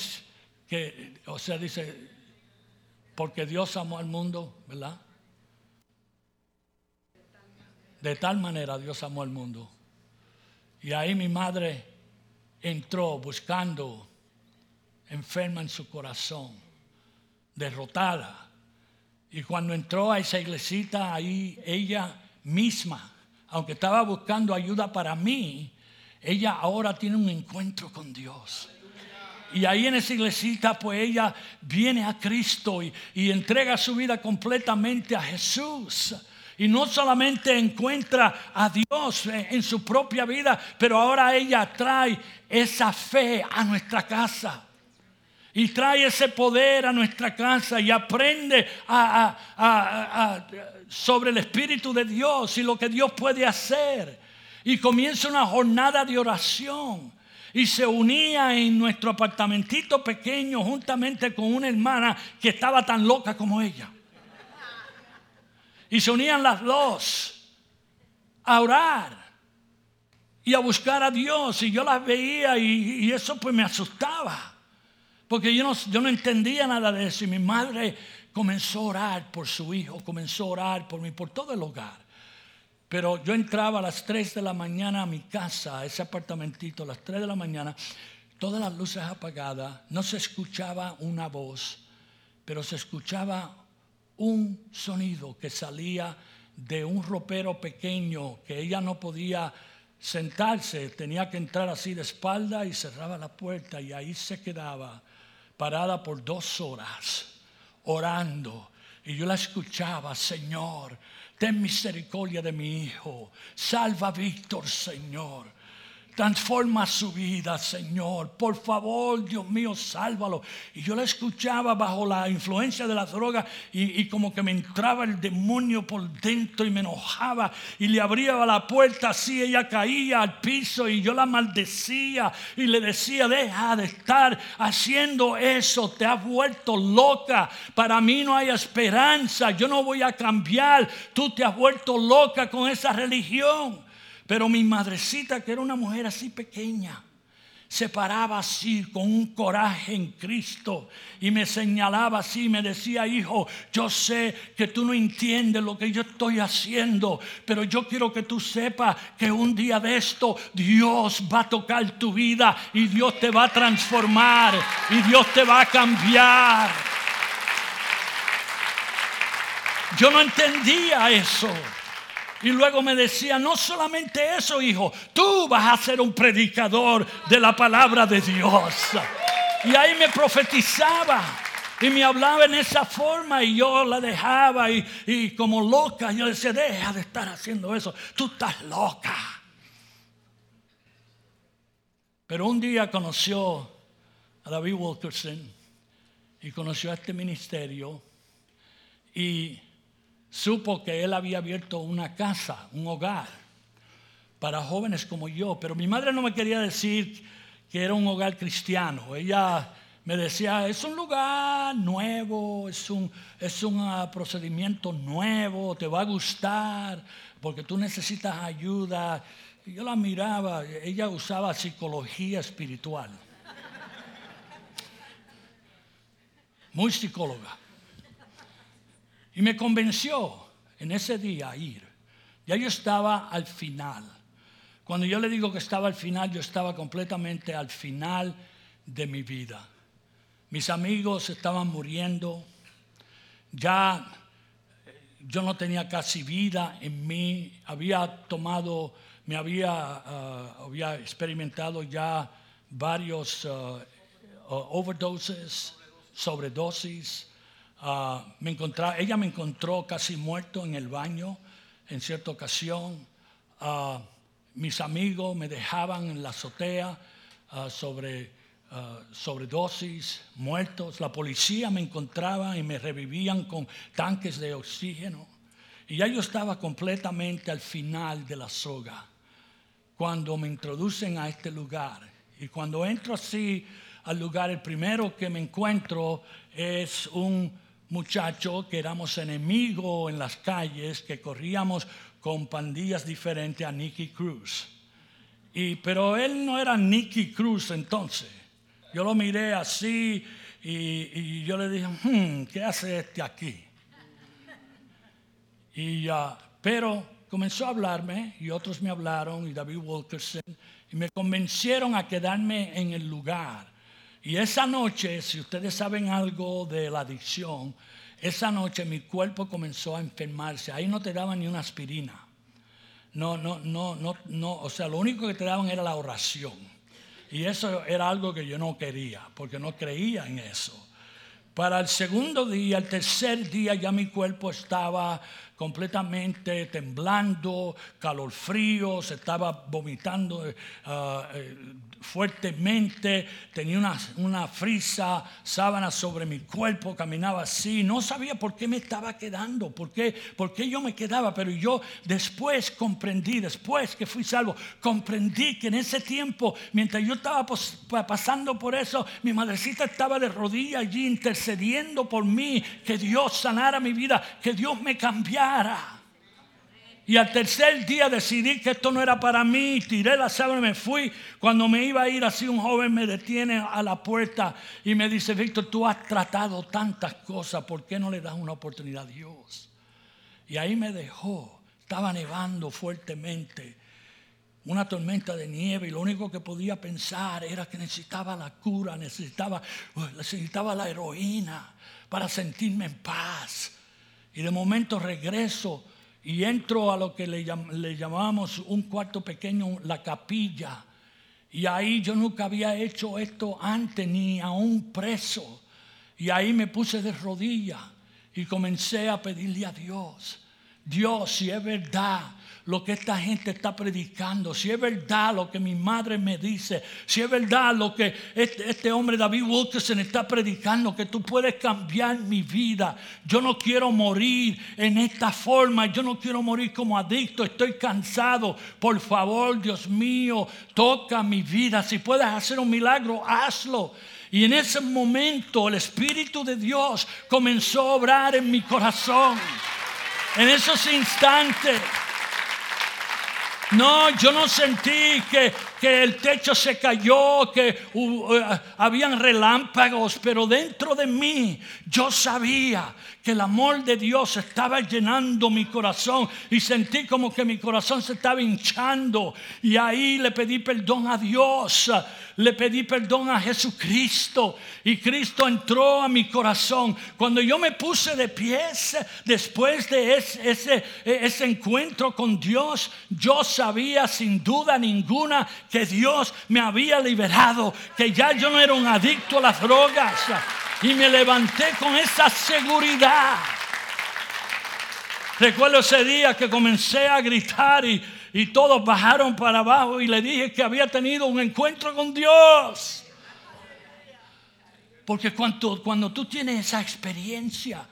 que, o sea, dice, porque Dios amó al mundo, ¿verdad? De tal manera Dios amó al mundo. Y ahí mi madre entró buscando enferma en su corazón, derrotada. Y cuando entró a esa iglesita, ahí ella misma, aunque estaba buscando ayuda para mí, ella ahora tiene un encuentro con Dios. Y ahí en esa iglesita, pues ella viene a Cristo y, entrega su vida completamente a Jesús. Y no solamente encuentra a Dios en su propia vida, pero ahora ella trae esa fe a nuestra casa. Y trae ese poder a nuestra casa y aprende sobre el Espíritu de Dios y lo que Dios puede hacer. Y comienza una jornada de oración. Y se unía en nuestro apartamentito pequeño juntamente con una hermana que estaba tan loca como ella. Y se unían las dos a orar y a buscar a Dios. Y yo las veía y, eso pues me asustaba. Porque yo no, yo no entendía nada de eso. Y mi madre comenzó a orar por su hijo, comenzó a orar por mí, por todo el hogar. Pero yo entraba a las 3 de la mañana a mi casa, a ese apartamentito, a las 3 de la mañana, todas las luces apagadas, no se escuchaba una voz, pero se escuchaba un sonido que salía de un ropero pequeño que ella no podía sentarse, tenía que entrar así de espalda y cerraba la puerta y ahí se quedaba parada por dos horas orando. Y yo la escuchaba, Señor, ten misericordia de mi hijo, salva a Víctor, Señor. Transforma su vida, Señor. Por favor, Dios mío, sálvalo. Y yo la escuchaba bajo la influencia de la droga y, como que me entraba el demonio por dentro y me enojaba y le abría la puerta así, ella caía al piso y yo la maldecía y le decía, deja de estar haciendo eso, te has vuelto loca. Para mí no hay esperanza, yo no voy a cambiar. Tú te has vuelto loca con esa religión. Pero mi madrecita, que era una mujer así pequeña, se paraba así con un coraje en Cristo y me señalaba así, me decía, hijo, yo sé que tú no entiendes lo que yo estoy haciendo, pero yo quiero que tú sepas que un día de esto Dios va a tocar tu vida y Dios te va a transformar y Dios te va a cambiar. Yo no entendía eso. Y luego me decía, no solamente eso, hijo, tú vas a ser un predicador de la palabra de Dios. Y ahí me profetizaba. Y me hablaba en esa forma y yo la dejaba y, y como loca, yo decía, deja de estar haciendo eso, tú estás loca. Pero un día conoció a David Wilkerson y conoció a este ministerio y supo que él había abierto una casa, un hogar para jóvenes como yo, pero mi madre no me quería decir que era un hogar cristiano. Ella me decía, es un lugar nuevo, es un, es un ah, procedimiento nuevo, te va a gustar, porque tú necesitas ayuda. Yo la miraba, ella usaba psicología espiritual. Muy psicóloga. Y me convenció en ese día a ir. Ya yo estaba al final. Cuando yo le digo que estaba al final, yo estaba completamente al final de mi vida. Mis amigos estaban muriendo. Ya eh, yo no tenía casi vida en mí. Había tomado me había, ah, había experimentado ya varios ah, overdoses, sobredosis. Ah, me encontraba, ella me encontró casi muerto en el baño en cierta ocasión. mis amigos me dejaban en la azotea sobre sobredosis, muertos. La policía me encontraba y me revivían con tanques de oxígeno. Y ya yo estaba completamente al final de la soga cuando me introducen a este lugar. Y cuando entro así al lugar, el primero que me encuentro es un muchacho que éramos enemigos en las calles, que corríamos con pandillas diferentes a Nicky Cruz. Y, pero él no era Nicky Cruz entonces. Yo lo miré así y, yo le dije, hmm, ¿qué hace este aquí? Y, uh, pero comenzó a hablarme y otros me hablaron y David Wilkerson y me convencieron a quedarme en el lugar. Y esa noche, si ustedes saben algo de la adicción, esa noche mi cuerpo comenzó a enfermarse. Ahí no te daban ni una aspirina. No, no, no, no, no. O sea, lo único que te daban era la oración. Y eso era algo que yo no quería, porque no creía en eso. Para el segundo día, el tercer día, ya mi cuerpo estaba completamente temblando, calor frío, se estaba vomitando eh, ah, eh, fuertemente, tenía una, una frisa, sábana sobre mi cuerpo, caminaba así, no sabía por qué me estaba quedando, por qué, por qué yo me quedaba, pero yo después comprendí, después que fui salvo, comprendí que en ese tiempo, mientras yo estaba pasando por eso, mi madrecita estaba de rodillas allí intercediendo por mí, que Dios sanara mi vida, que Dios me cambiara. Y al tercer día decidí que esto no era para mí, tiré la sábana y me fui. Cuando me iba a ir así, un joven me detiene a la puerta y me dice, Víctor, tú has tratado tantas cosas, ¿por qué no le das una oportunidad a Dios? Y ahí me dejó, estaba nevando fuertemente, una tormenta de nieve y lo único que podía pensar era que necesitaba la cura, necesitaba, necesitaba la heroína para sentirme en paz. Y de momento regreso y entro a lo que le, llamamos un cuarto pequeño, la capilla. Y ahí yo nunca había hecho esto antes, ni a un preso. Y ahí me puse de rodillas y comencé a pedirle a Dios, Dios, si es verdad lo que esta gente está predicando, si es verdad lo que mi madre me dice, si es verdad lo que este, este, hombre David Wilkerson está predicando, que tú puedes cambiar mi vida. Yo no quiero morir en esta forma, yo no quiero morir como adicto, estoy cansado. Por favor, Dios mío, toca mi vida. Si puedes hacer un milagro, hazlo. Y en ese momento el Espíritu de Dios comenzó a obrar en mi corazón. En esos instantes. No, yo no sentí que, que el techo se cayó, que uh, habían relámpagos, pero dentro de mí yo sabía que el amor de Dios estaba llenando mi corazón y sentí como que mi corazón se estaba hinchando y ahí le pedí perdón a Dios, le pedí perdón a Jesucristo y Cristo entró a mi corazón. Cuando yo me puse de pies después de ese, ese, ese encuentro con Dios, yo sabía sin duda ninguna que Dios me había liberado, que ya yo no era un adicto a las drogas y me levanté con esa seguridad. Recuerdo ese día que comencé a gritar y, y todos bajaron para abajo y le dije que había tenido un encuentro con Dios. Porque cuando, cuando tú tienes esa experiencia,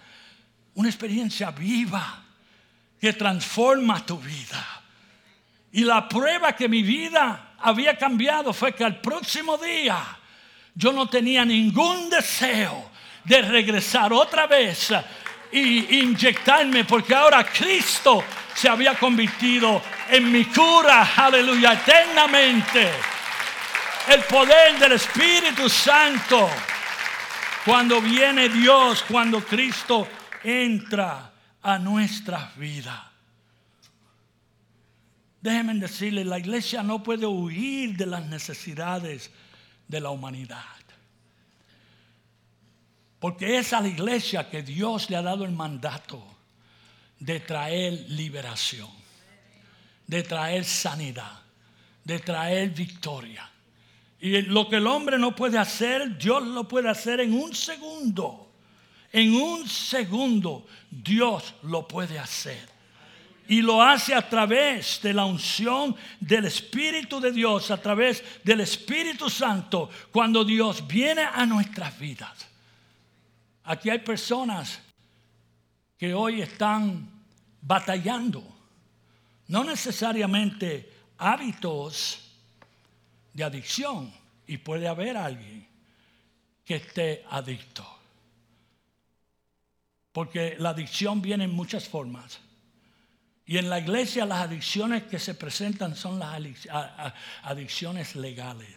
una experiencia viva que transforma tu vida. Y la prueba que mi vida había cambiado fue que al próximo día yo no tenía ningún deseo de regresar otra vez y inyectarme porque ahora Cristo se había convertido en mi cura, aleluya, eternamente. El poder del Espíritu Santo. Cuando viene Dios, cuando Cristo entra a nuestra vida. Déjenme decirles, la iglesia no puede huir de las necesidades de la humanidad. Porque es a la iglesia que Dios le ha dado el mandato de traer liberación. de traer sanidad, de traer victoria. Y lo que el hombre no puede hacer, Dios lo puede hacer en un segundo. En un segundo Dios lo puede hacer. Y lo hace a través de la unción del Espíritu de Dios, a través del Espíritu Santo, cuando Dios viene a nuestras vidas. Aquí hay personas que hoy están batallando, no necesariamente hábitos de adicción, y puede haber alguien que esté adicto. Porque la adicción viene en muchas formas. Y en la iglesia las adicciones que se presentan son las adicciones legales.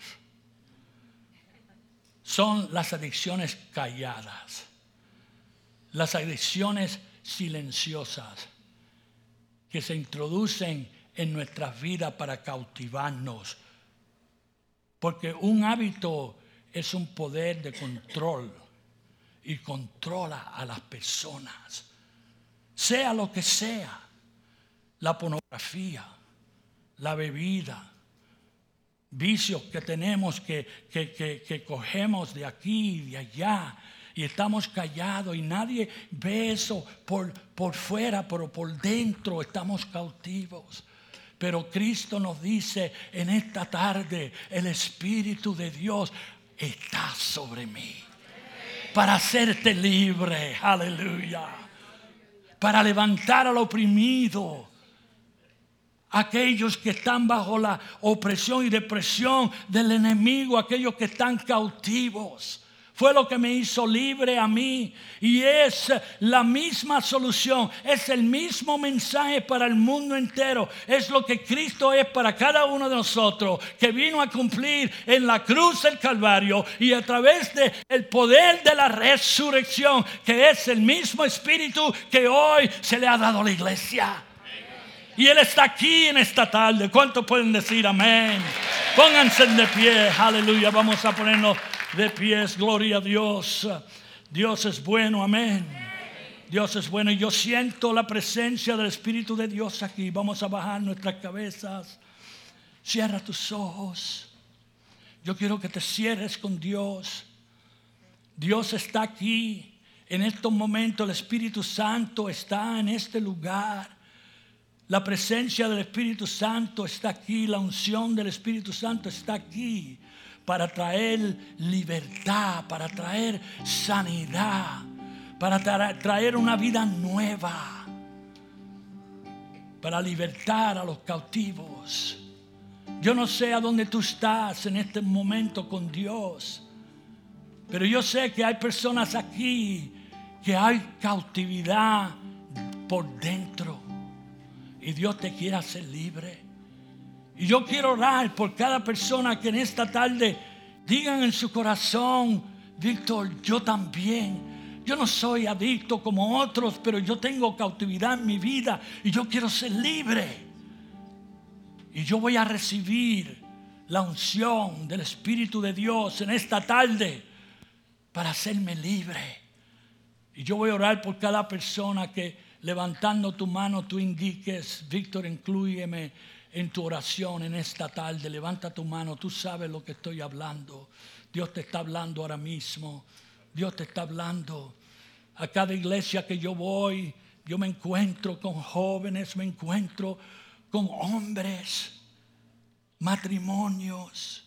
Son las adicciones calladas. Las adicciones silenciosas que se introducen en nuestras vidas para cautivarnos. Porque un hábito es un poder de control y controla a las personas, sea lo que sea, la pornografía, la bebida, vicios que tenemos que, que, cogemos de aquí y de allá y estamos callados y nadie ve eso por, por fuera, pero por dentro estamos cautivos. Pero Cristo nos dice en esta tarde, el Espíritu de Dios está sobre mí para hacerte libre, aleluya, para levantar al oprimido, aquellos que están bajo la opresión y depresión del enemigo, aquellos que están cautivos. Fue lo que me hizo libre a mí. Y es la misma solución. Es el mismo mensaje para el mundo entero. Es lo que Cristo es para cada uno de nosotros. Que vino a cumplir en la cruz del Calvario. Y a través del el poder de la resurrección. Que es el mismo Espíritu que hoy se le ha dado a la iglesia. Y Él está aquí en esta tarde. ¿Cuántos pueden decir amén? Pónganse de pie. Aleluya. Vamos a ponernos de pies, gloria a Dios. Dios es bueno, amén. Dios es bueno y yo siento la presencia del Espíritu de Dios aquí. Vamos a bajar nuestras cabezas. Cierra tus ojos. Yo quiero que te cierres con Dios. Dios está aquí. En estos momentos el Espíritu Santo está en este lugar. La presencia del Espíritu Santo está aquí. La unción del Espíritu Santo está aquí para traer libertad, para traer sanidad, para traer una vida nueva, para libertar a los cautivos. Yo no sé a dónde tú estás en este momento con Dios, pero yo sé que hay personas aquí que hay cautividad por dentro y Dios te quiere hacer libre. Y yo quiero orar por cada persona que en esta tarde digan en su corazón, Víctor, yo también. Yo no soy adicto como otros, pero yo tengo cautividad en mi vida y yo quiero ser libre. Y yo voy a recibir la unción del Espíritu de Dios en esta tarde para hacerme libre. Y yo voy a orar por cada persona que levantando tu mano tú indiques, Víctor, incluyeme en tu oración en esta tarde. Levanta tu mano, tú sabes lo que estoy hablando. Dios te está hablando ahora mismo. Dios te está hablando. A cada iglesia que yo voy, yo me encuentro con jóvenes, me encuentro con hombres, matrimonios,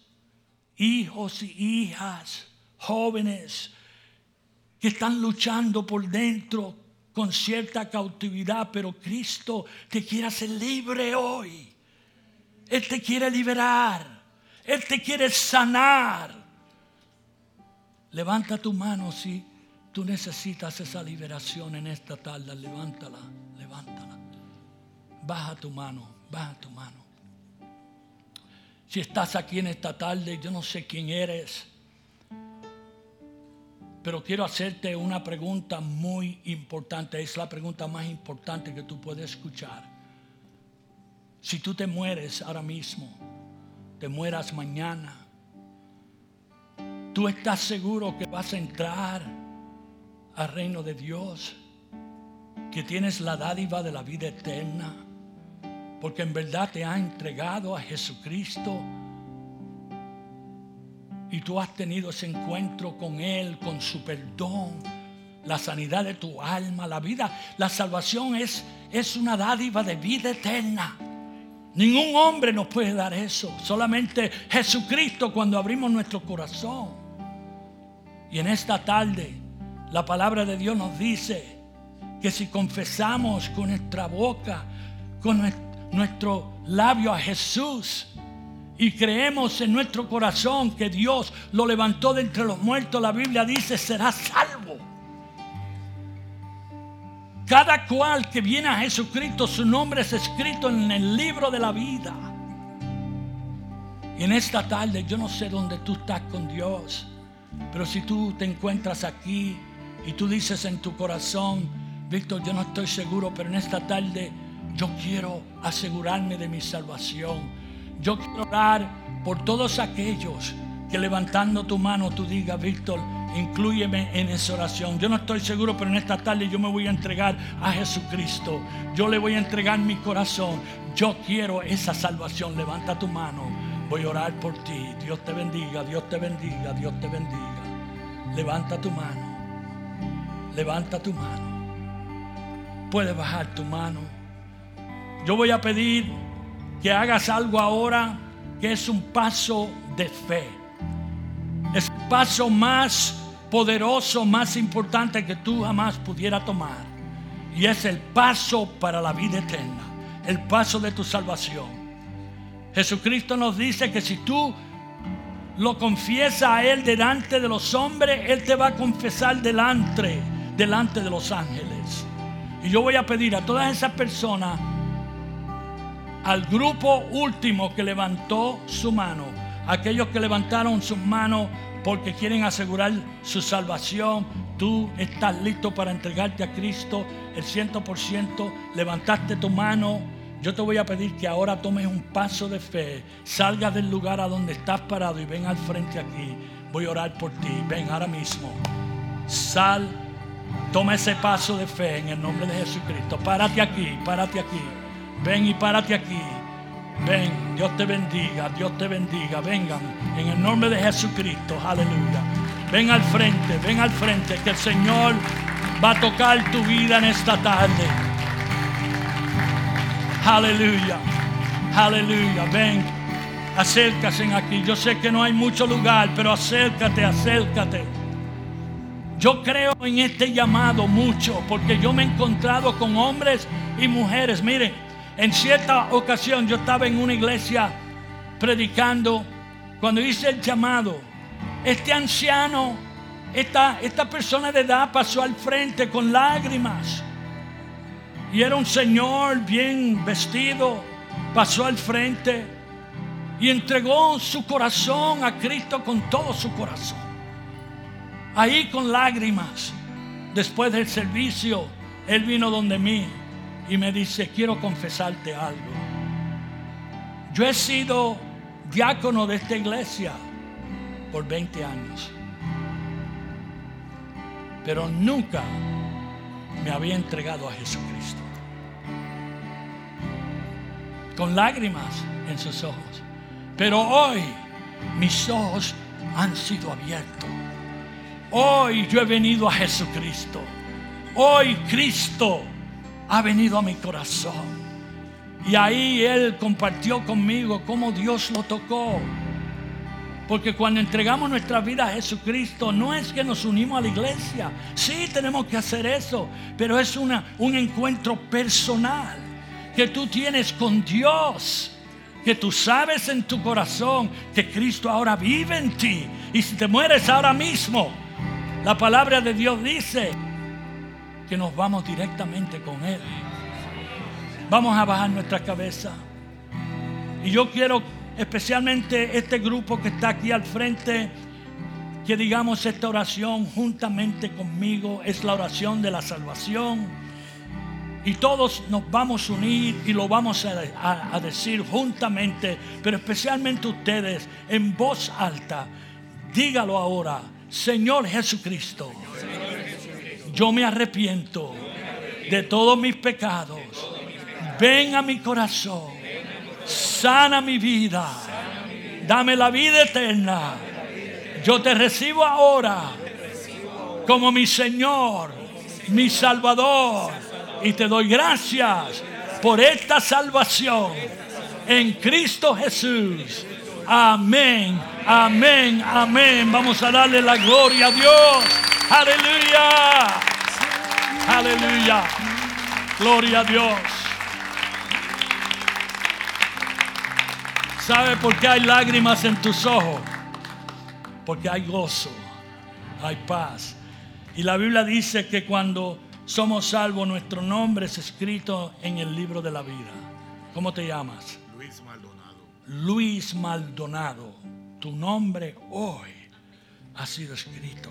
hijos y hijas, jóvenes que están luchando por dentro con cierta cautividad, pero Cristo te quiere hacer libre hoy. Él te quiere liberar. Él te quiere sanar. Levanta tu mano si tú necesitas esa liberación en esta tarde. Levántala, levántala. Baja tu mano, baja tu mano. Si estás aquí en esta tarde, yo no sé quién eres, pero quiero hacerte una pregunta muy importante. Es la pregunta más importante que tú puedes escuchar. Si tú te mueres ahora mismo, te mueras mañana, tú estás seguro que vas a entrar al reino de Dios, que tienes la dádiva de la vida eterna. porque en verdad te ha entregado a Jesucristo y tú has tenido ese encuentro con Él, con su perdón, la sanidad de tu alma, la vida, la salvación es, es una dádiva de vida eterna. Ningún hombre nos puede dar eso, solamente Jesucristo cuando abrimos nuestro corazón. Y en esta tarde la palabra de Dios nos dice que si confesamos con nuestra boca, con nuestro labio a Jesús, y creemos en nuestro corazón que Dios lo levantó de entre los muertos, la Biblia dice, será salvo. Cada cual que viene a Jesucristo, su nombre es escrito en el libro de la vida. Y en esta tarde yo no sé dónde tú estás con Dios, pero si tú te encuentras aquí y tú dices en tu corazón, Víctor, yo no estoy seguro, pero en esta tarde yo quiero asegurarme de mi salvación. Yo quiero orar por todos aquellos que levantando tu mano tú digas, Víctor, incluyeme en esa oración. Yo no estoy seguro, pero en esta tarde yo me voy a entregar a Jesucristo. Yo le voy a entregar mi corazón. Yo quiero esa salvación. Levanta tu mano. Voy a orar por ti. Dios te bendiga, Dios te bendiga, Dios te bendiga. Levanta tu mano. Levanta tu mano. Puedes bajar tu mano. Yo voy a pedir que hagas algo ahora que es un paso de fe. Es el paso más poderoso, más importante que tú jamás pudieras tomar. Y es el paso para la vida eterna, el paso de tu salvación. Jesucristo nos dice que si tú lo confiesas a Él delante de los hombres, Él te va a confesar delante, delante de los ángeles. Y yo voy a pedir a todas esas personas al grupo último que levantó su mano, aquellos que levantaron sus manos porque quieren asegurar su salvación, tú estás listo para entregarte a Cristo el 100%, levantaste tu mano, yo te voy a pedir que ahora tomes un paso de fe, salgas del lugar a donde estás parado y ven al frente aquí. Voy a orar por ti, ven ahora mismo. Sal, toma ese paso de fe en el nombre de Jesucristo. Párate aquí, párate aquí. Ven y párate aquí. Ven, Dios te bendiga, Dios te bendiga. Vengan en el nombre de Jesucristo. Aleluya. Ven al frente, ven al frente, que el Señor va a tocar tu vida en esta tarde. Aleluya. Aleluya. Ven, acércase aquí. Yo sé que no hay mucho lugar, pero acércate, acércate. Yo creo en este llamado mucho porque yo me he encontrado con hombres y mujeres. Miren, en cierta ocasión yo estaba en una iglesia predicando cuando hice el llamado. Este anciano, esta, esta persona de edad pasó al frente con lágrimas. Y era un señor bien vestido. Pasó al frente y entregó su corazón a Cristo con todo su corazón. Ahí con lágrimas. Después del servicio, él vino donde mí y me dice, quiero confesarte algo. Yo he sido diácono de esta iglesia por 20 años, pero nunca me había entregado a Jesucristo. Con lágrimas en sus ojos. Pero hoy mis ojos han sido abiertos. Hoy yo he venido a Jesucristo. Hoy Cristo ha venido a mi corazón. Y ahí Él compartió conmigo cómo Dios lo tocó. Porque cuando entregamos nuestra vida a Jesucristo, no es que nos unimos a la iglesia. Sí, tenemos que hacer eso. Pero es una, un encuentro personal que tú tienes con Dios. Que tú sabes en tu corazón que Cristo ahora vive en ti. Y si te mueres ahora mismo, la palabra de Dios dice que nos vamos directamente con Él. Vamos a bajar nuestra cabeza. Y yo quiero especialmente este grupo que está aquí al frente, que digamos esta oración juntamente conmigo. Es la oración de la salvación. Y todos nos vamos a unir y lo vamos a, decir juntamente, pero especialmente ustedes en voz alta. Dígalo ahora, Señor Jesucristo yo me arrepiento de todos mis pecados. ven a mi corazón, sana mi vida, dame la vida eterna. Yo te recibo ahora como mi Señor, mi Salvador, y te doy gracias por esta salvación en Cristo Jesús. Amén, amén, amén. Vamos a darle la gloria a Dios. Aleluya. Aleluya. Gloria a Dios. ¿Sabe por qué hay lágrimas en tus ojos? Porque hay gozo, hay paz. Y la Biblia dice que cuando somos salvos, nuestro nombre es escrito en el libro de la vida. ¿Cómo te llamas? Luis Maldonado. Luis Maldonado. Tu nombre hoy ha sido escrito.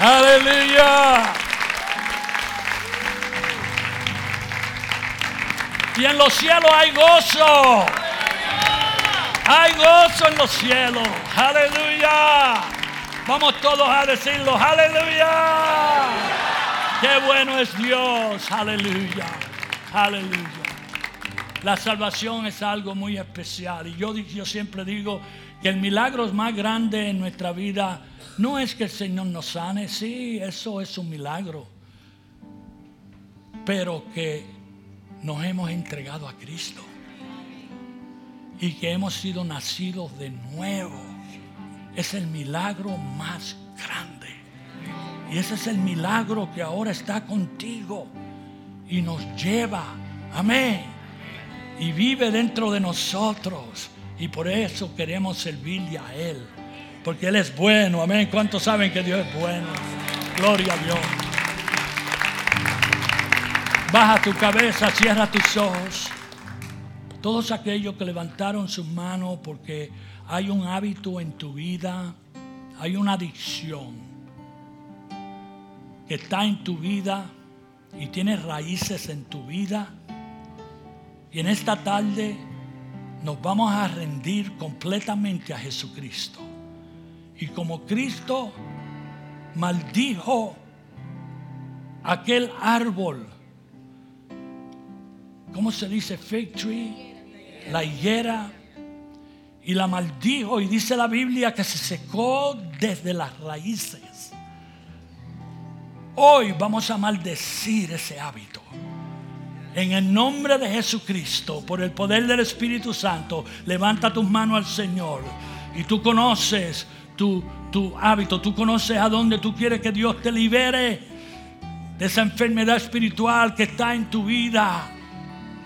Aleluya. Y en los cielos hay gozo. Hay gozo en los cielos. Aleluya. Vamos todos a decirlo. Aleluya. Qué bueno es Dios. Aleluya. Aleluya. La salvación es algo muy especial. Y yo, siempre digo que el milagro más grande en nuestra vida no es que el Señor nos sane. Sí, eso es un milagro. Pero que nos hemos entregado a Cristo y que hemos sido nacidos de nuevo. Es el milagro más grande. Y ese es el milagro que ahora está contigo y nos lleva. Amén. Y vive dentro de nosotros. Y por eso queremos servirle a Él. Porque Él es bueno. Amén. ¿Cuántos saben que Dios es bueno? Gloria a Dios. Baja tu cabeza, cierra tus ojos. Todos aquellos que levantaron sus manos porque hay un hábito en tu vida, hay una adicción que está en tu vida y tiene raíces en tu vida. Y en esta tarde nos vamos a rendir completamente a Jesucristo. Y como Cristo maldijo aquel árbol, ¿cómo se dice? Fig tree, la higuera, y la maldijo. Y dice la Biblia que se secó desde las raíces. Hoy vamos a maldecir ese hábito. En el nombre de Jesucristo, por el poder del Espíritu Santo, levanta tus manos al Señor. Y tú conoces tu, tu hábito, tú conoces a dónde tú quieres que Dios te libere de esa enfermedad espiritual que está en tu vida,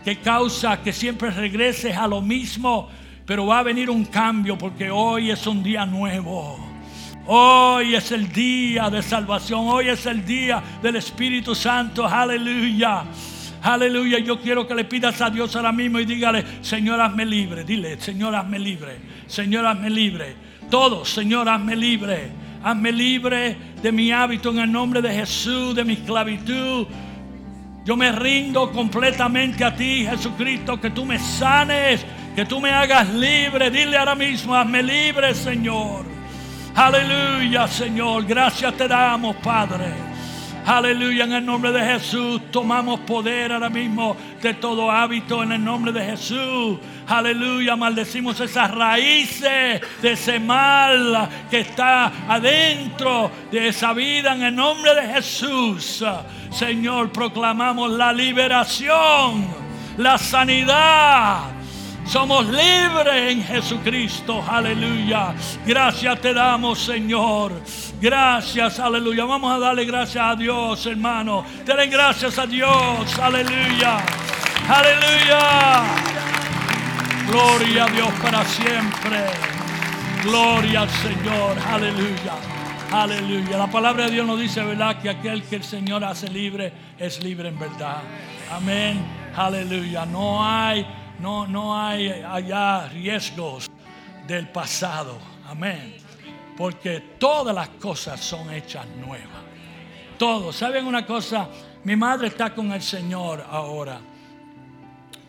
que causa que siempre regreses a lo mismo. Pero va a venir un cambio porque hoy es un día nuevo. Hoy es el día de salvación. Hoy es el día del Espíritu Santo. Aleluya. Aleluya. Yo quiero que le pidas a Dios ahora mismo y dígale, Señor, hazme libre. Dile, Señor, hazme libre. Señor, hazme libre. Todos, Señor, hazme libre. Hazme libre de mi hábito en el nombre de Jesús, de mi esclavitud. Yo me rindo completamente a ti, Jesucristo, que tú me sanes, que tú me hagas libre. Dile ahora mismo, hazme libre, Señor. Aleluya, Señor. Gracias te damos, Padre. Aleluya, en el nombre de Jesús tomamos poder ahora mismo de todo hábito en el nombre de Jesús. Aleluya, maldecimos esas raíces de ese mal que está adentro de esa vida en el nombre de Jesús. Señor, proclamamos la liberación, la sanidad. Somos libres en Jesucristo. Aleluya. Gracias te damos, Señor. Gracias, aleluya. Vamos a darle gracias a Dios, hermano. Denle gracias a Dios. Aleluya. Aleluya. Gloria a Dios para siempre. Gloria al Señor. Aleluya. Aleluya. La palabra de Dios nos dice, ¿verdad? Que aquel que el Señor hace libre es libre en verdad. Amén. Aleluya. No hay, no, no hay allá riesgos del pasado. Amén. Porque todas las cosas son hechas nuevas. Todo. ¿Saben una cosa? Mi madre está con el Señor ahora.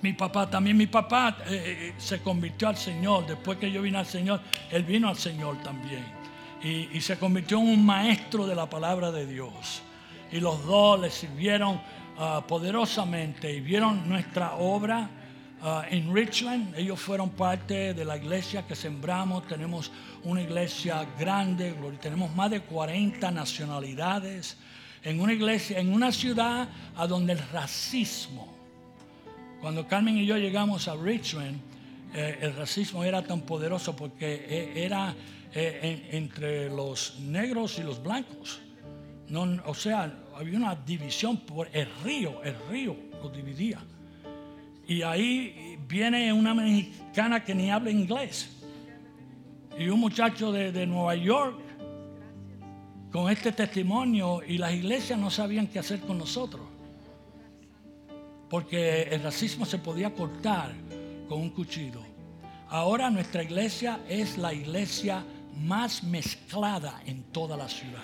Mi papá también. Mi papá eh, se convirtió al Señor. Después que yo vine al Señor, él vino al Señor también. y, y se convirtió en un maestro de la palabra de Dios. Y los dos le sirvieron ah, poderosamente y vieron nuestra obra ah, en Richland. Ellos fueron parte de la iglesia que sembramos. Tenemos una iglesia grande, tenemos más de 40 nacionalidades. En una iglesia, en una ciudad a donde el racismo, cuando Carmen y yo llegamos a Richland, eh, el racismo era tan poderoso porque eh, era eh, en- entre los negros y los blancos. No, o sea, había una división por el río, el río lo dividía. Y ahí viene una mexicana que ni habla inglés. Y un muchacho de, de Nueva York con este testimonio y las iglesias no sabían qué hacer con nosotros. Porque el racismo se podía cortar con un cuchillo. Ahora nuestra iglesia es la iglesia más mezclada en toda la ciudad.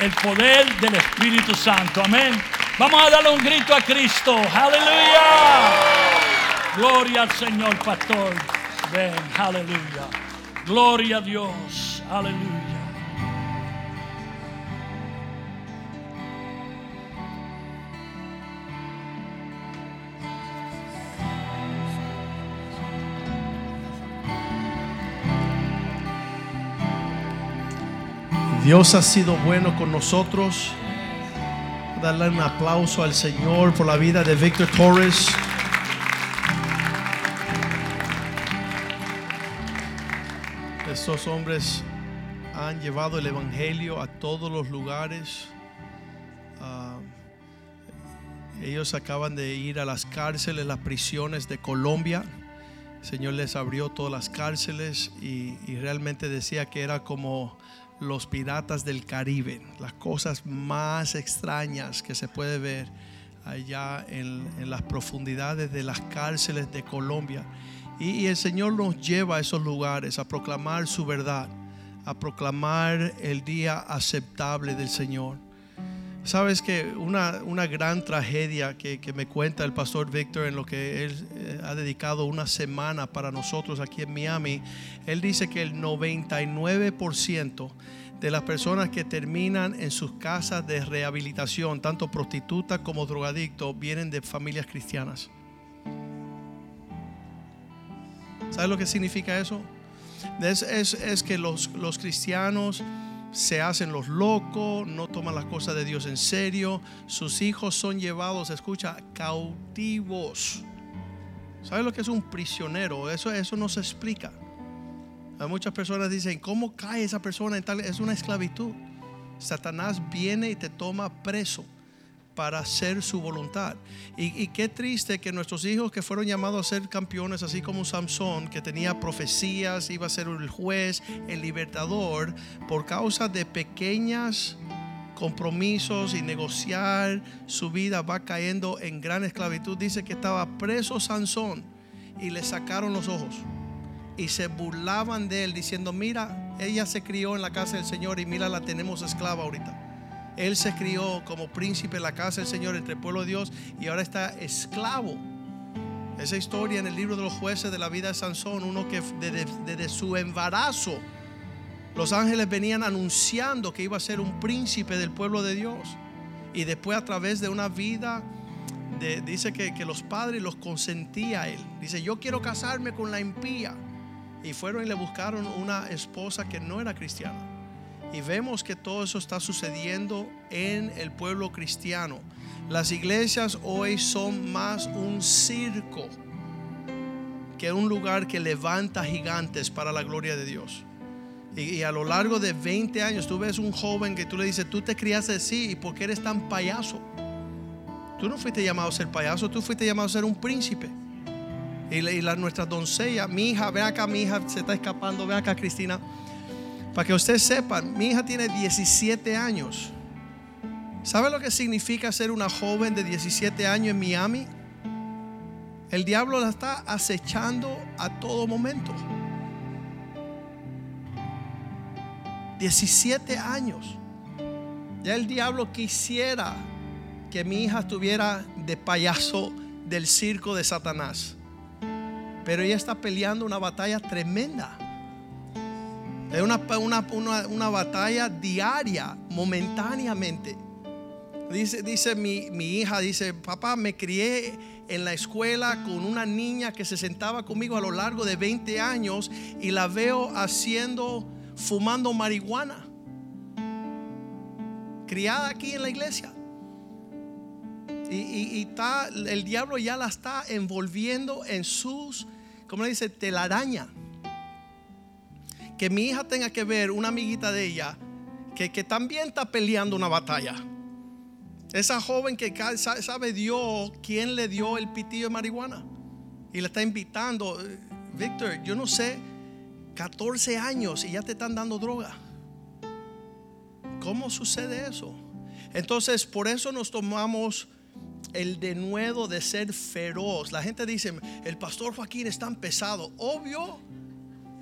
El poder del Espíritu Santo. Amén. Vamos a darle un grito a Cristo. Aleluya. Gloria al Señor, pastor. Ven, aleluya. Gloria a Dios. Aleluya. Dios ha sido bueno con nosotros. Darle un aplauso al Señor por la vida de Víctor Torres. Estos hombres han llevado el Evangelio a todos los lugares. Ah, ellos acaban de ir a las cárceles, las prisiones de Colombia. El Señor les abrió todas las cárceles y, y realmente decía que era como los piratas del Caribe, las cosas más extrañas que se puede ver allá en, las profundidades de las cárceles de Colombia. Y el Señor nos lleva a esos lugares a proclamar su verdad, a proclamar el día aceptable del Señor. Sabes que una, una gran tragedia que, que me cuenta el pastor Víctor en lo que él eh, ha dedicado una semana para nosotros aquí en Miami, él dice que el 99% de las personas que terminan en sus casas de rehabilitación, tanto prostitutas como drogadictos, vienen de familias cristianas. ¿Sabes lo que significa eso? Es, es, es que los, los cristianos se hacen los locos, no toman las cosas de Dios en serio, sus hijos son llevados, escucha, cautivos. ¿Sabes lo que es un prisionero? Eso, eso no se explica. Hay muchas personas dicen, ¿cómo cae esa persona en tal? Es una esclavitud. Satanás viene y te toma preso para hacer su voluntad. Y, qué triste que nuestros hijos que fueron llamados a ser campeones, así como Samson, que tenía profecías, iba a ser el juez, el libertador, por causa de pequeñas compromisos y negociar su vida va cayendo en gran esclavitud. Dice que estaba preso Sansón y le sacaron los ojos y se burlaban de él diciendo, mira, ella se crió en la casa del Señor y mira, la tenemos esclava ahorita. Él se crió como príncipe en la casa del Señor entre el pueblo de Dios y ahora está esclavo. Esa historia en el libro de los jueces de la vida de Sansón, uno que desde, su embarazo, los ángeles venían anunciando que iba a ser un príncipe del pueblo de Dios. Y después a través de una vida, de, dice que, que los padres los consentía a él. Dice, yo quiero casarme con la impía. Y fueron y le buscaron una esposa que no era cristiana. Y vemos que todo eso está sucediendo en el pueblo cristiano. Las iglesias hoy son más un circo que un lugar que levanta gigantes para la gloria de Dios. Y, a lo largo de 20 años tú ves un joven que tú le dices, tú te criaste así, ¿y por qué eres tan payaso? Tú no fuiste llamado a ser payaso, tú fuiste llamado a ser un príncipe. Y, y nuestra doncella, mi hija, ven acá, mi hija se está escapando, ven acá, Cristina. Para que ustedes sepan, mi hija tiene 17 años. ¿Sabe lo que significa ser una joven de 17 años en Miami? El diablo la está acechando a todo momento. 17 años. Ya el diablo quisiera que mi hija estuviera de payaso del circo de Satanás. Pero ella está peleando una batalla tremenda. Es una, una, una, una batalla diaria, momentáneamente. Dice, dice mi, mi, hija, dice, papá, me crié en la escuela con una niña que se sentaba conmigo a lo largo de 20 años y la veo haciendo, fumando marihuana. Criada aquí en la iglesia. Y, y, está, el diablo ya la está envolviendo en sus, ¿cómo le dice? Telaraña. Que mi hija tenga que ver una amiguita de ella que, que también está peleando una batalla esa joven que sabe Dios quién le dio el pitillo de marihuana y le está invitando, Víctor, yo no sé, 14 años y ya te están dando droga. ¿Cómo sucede eso? Entonces, por eso nos tomamos el denuedo de ser feroz. La gente dice, el pastor Joaquín es tan pesado. Obvio,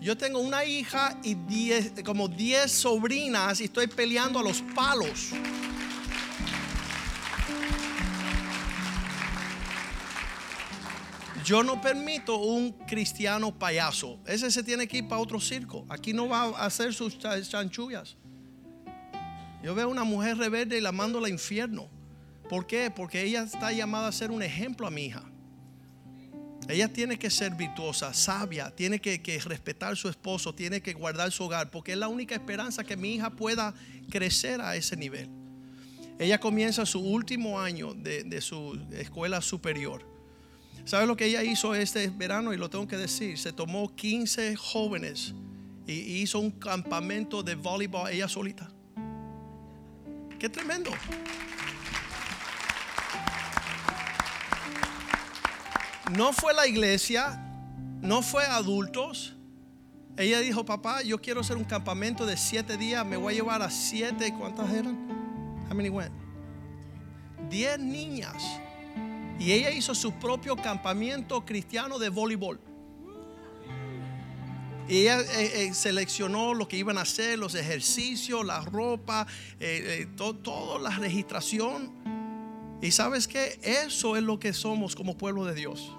yo tengo una hija y diez, como 10 sobrinas y estoy peleando a los palos. Yo no permito un cristiano payaso. Ese se tiene que ir para otro circo. Aquí no va a hacer sus chanchullas. Yo veo una mujer rebelde y la mando al infierno. ¿Por qué? Porque ella está llamada a ser un ejemplo a mi hija. Ella tiene que ser virtuosa, sabia, tiene que, respetar a su esposo, tiene que guardar su hogar, porque es la única esperanza que mi hija pueda crecer a ese nivel. Ella comienza su último año de su escuela superior ¿Sabe lo que ella hizo este verano? Y lo tengo que decir. Se tomó 15 jóvenes y hizo un campamento de voleibol ella solita. Qué tremendo. No fue la iglesia, no fue adultos. Ella dijo, papá, yo quiero hacer un campamento de siete días. Me voy a llevar a siete. ¿Cuántas eran? How many went? Diez niñas y ella hizo su propio campamento cristiano de voleibol. Y ella eh, eh, seleccionó lo que iban a hacer, los ejercicios, la ropa, eh, toda la registración. Y sabes que eso es lo que somos como pueblo de Dios.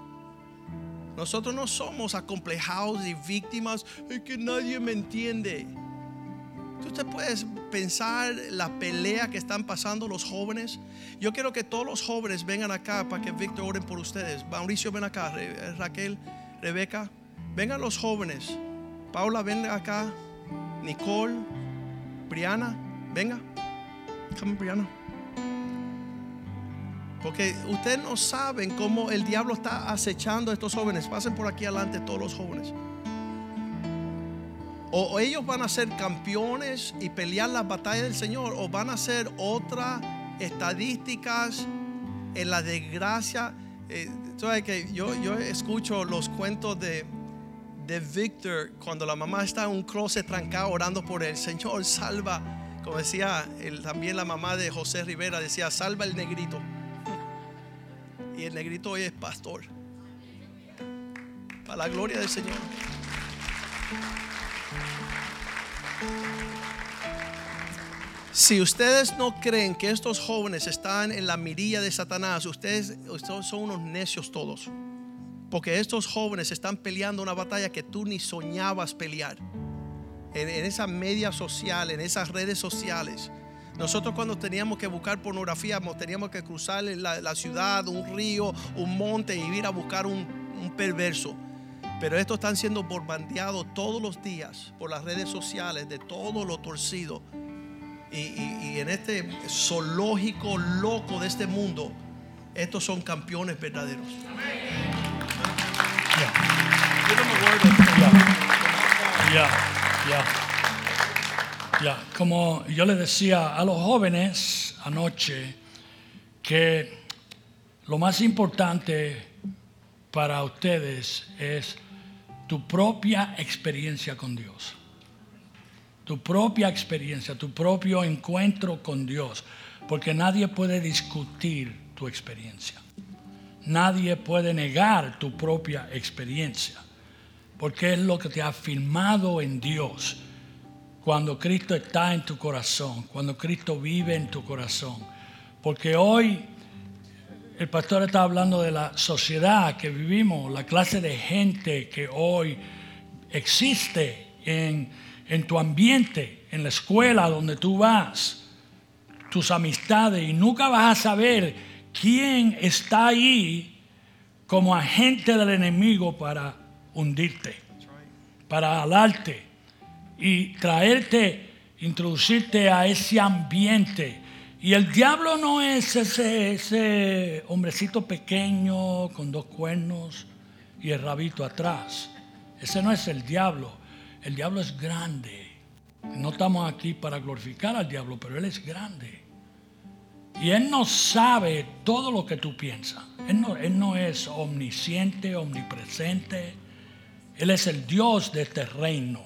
Nosotros no somos acomplejados y víctimas, es que nadie me entiende. Te puedes pensar la pelea que están pasando los jóvenes. Yo quiero que todos los jóvenes vengan acá para que Víctor oren por ustedes. Mauricio, ven acá. Raquel, Rebeca, vengan los jóvenes. Paula, ven acá. Nicole, Briana, venga. Come, Briana. Porque ustedes no saben cómo el diablo está acechando a estos jóvenes. Pasen por aquí adelante todos los jóvenes. O ellos van a ser campeones y pelear las batallas del Señor, o van a ser otras estadísticas en la desgracia. Eh, que yo, yo escucho los cuentos de, de Víctor cuando la mamá está en un closet trancado orando por el Señor, salva, como decía también la mamá de José Rivera, decía, salva el negrito. Y el negrito hoy es pastor. Para la gloria del Señor. Si ustedes no creen que estos jóvenes están en la mirilla de Satanás, ustedes, son unos necios todos. Porque estos jóvenes están peleando una batalla que tú ni soñabas pelear. En, esa media social, en esas redes sociales. Nosotros cuando teníamos que buscar pornografía, teníamos que cruzar la, ciudad, un río, un monte y ir a buscar un, un perverso. Pero estos están siendo bombardeados todos los días por las redes sociales de todo lo torcido. Y, en este zoológico loco de este mundo, estos son campeones verdaderos. Ya, ya, ya. Como yo le decía a los jóvenes anoche que lo más importante para ustedes es tu propia experiencia con Dios. Tu propia experiencia, tu propio encuentro con Dios. Porque nadie puede discutir tu experiencia. Nadie puede negar tu propia experiencia. Porque es lo que te ha firmado en Dios. Cuando Cristo está en tu corazón, cuando Cristo vive en tu corazón. Porque hoy el pastor está hablando de la sociedad que vivimos, la clase de gente que hoy existe en, en tu ambiente, en la escuela donde tú vas, tus amistades, y nunca vas a saber quién está ahí como agente del enemigo para hundirte, para alarte y traerte, introducirte a ese ambiente. Y el diablo no es ese, ese hombrecito pequeño con dos cuernos y el rabito atrás. Ese no es el diablo. El diablo es grande. No estamos aquí para glorificar al diablo, pero él es grande. Y él no sabe todo lo que tú piensas. Él no, él no es omnisciente, omnipresente. Él es el Dios de este reino,